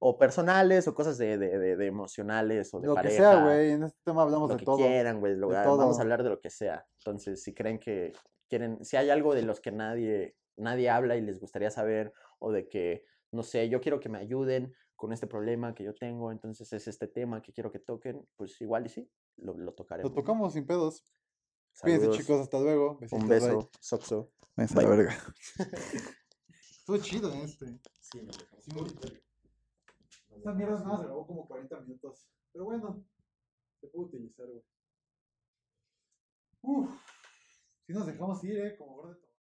o personales, o cosas de, de, de- de emocionales, o de Lo pareja. que sea, güey. En este tema hablamos Lo de que todo. quieran, güey. lo- de Vamos a hablar de lo que sea. Entonces, si creen que quieren, si hay algo de los que nadie, nadie habla y les gustaría saber, o de que, no sé, yo quiero que me ayuden con este problema que yo tengo, entonces es este tema que quiero que toquen, pues igual y sí, lo, lo tocaremos. Lo tocamos sin pedos. Cuídense, Saludos, chicos. Hasta luego. Besitos, Un bye. beso, Soxo. Bye. la verga. Estuvo chido este. Sí, nos dejamos. Sí, muy- Esta mierda nada más grabó como 40 minutos. Pero bueno, se puede utilizar, güey. Uf. Si nos dejamos ir, eh, como gordo.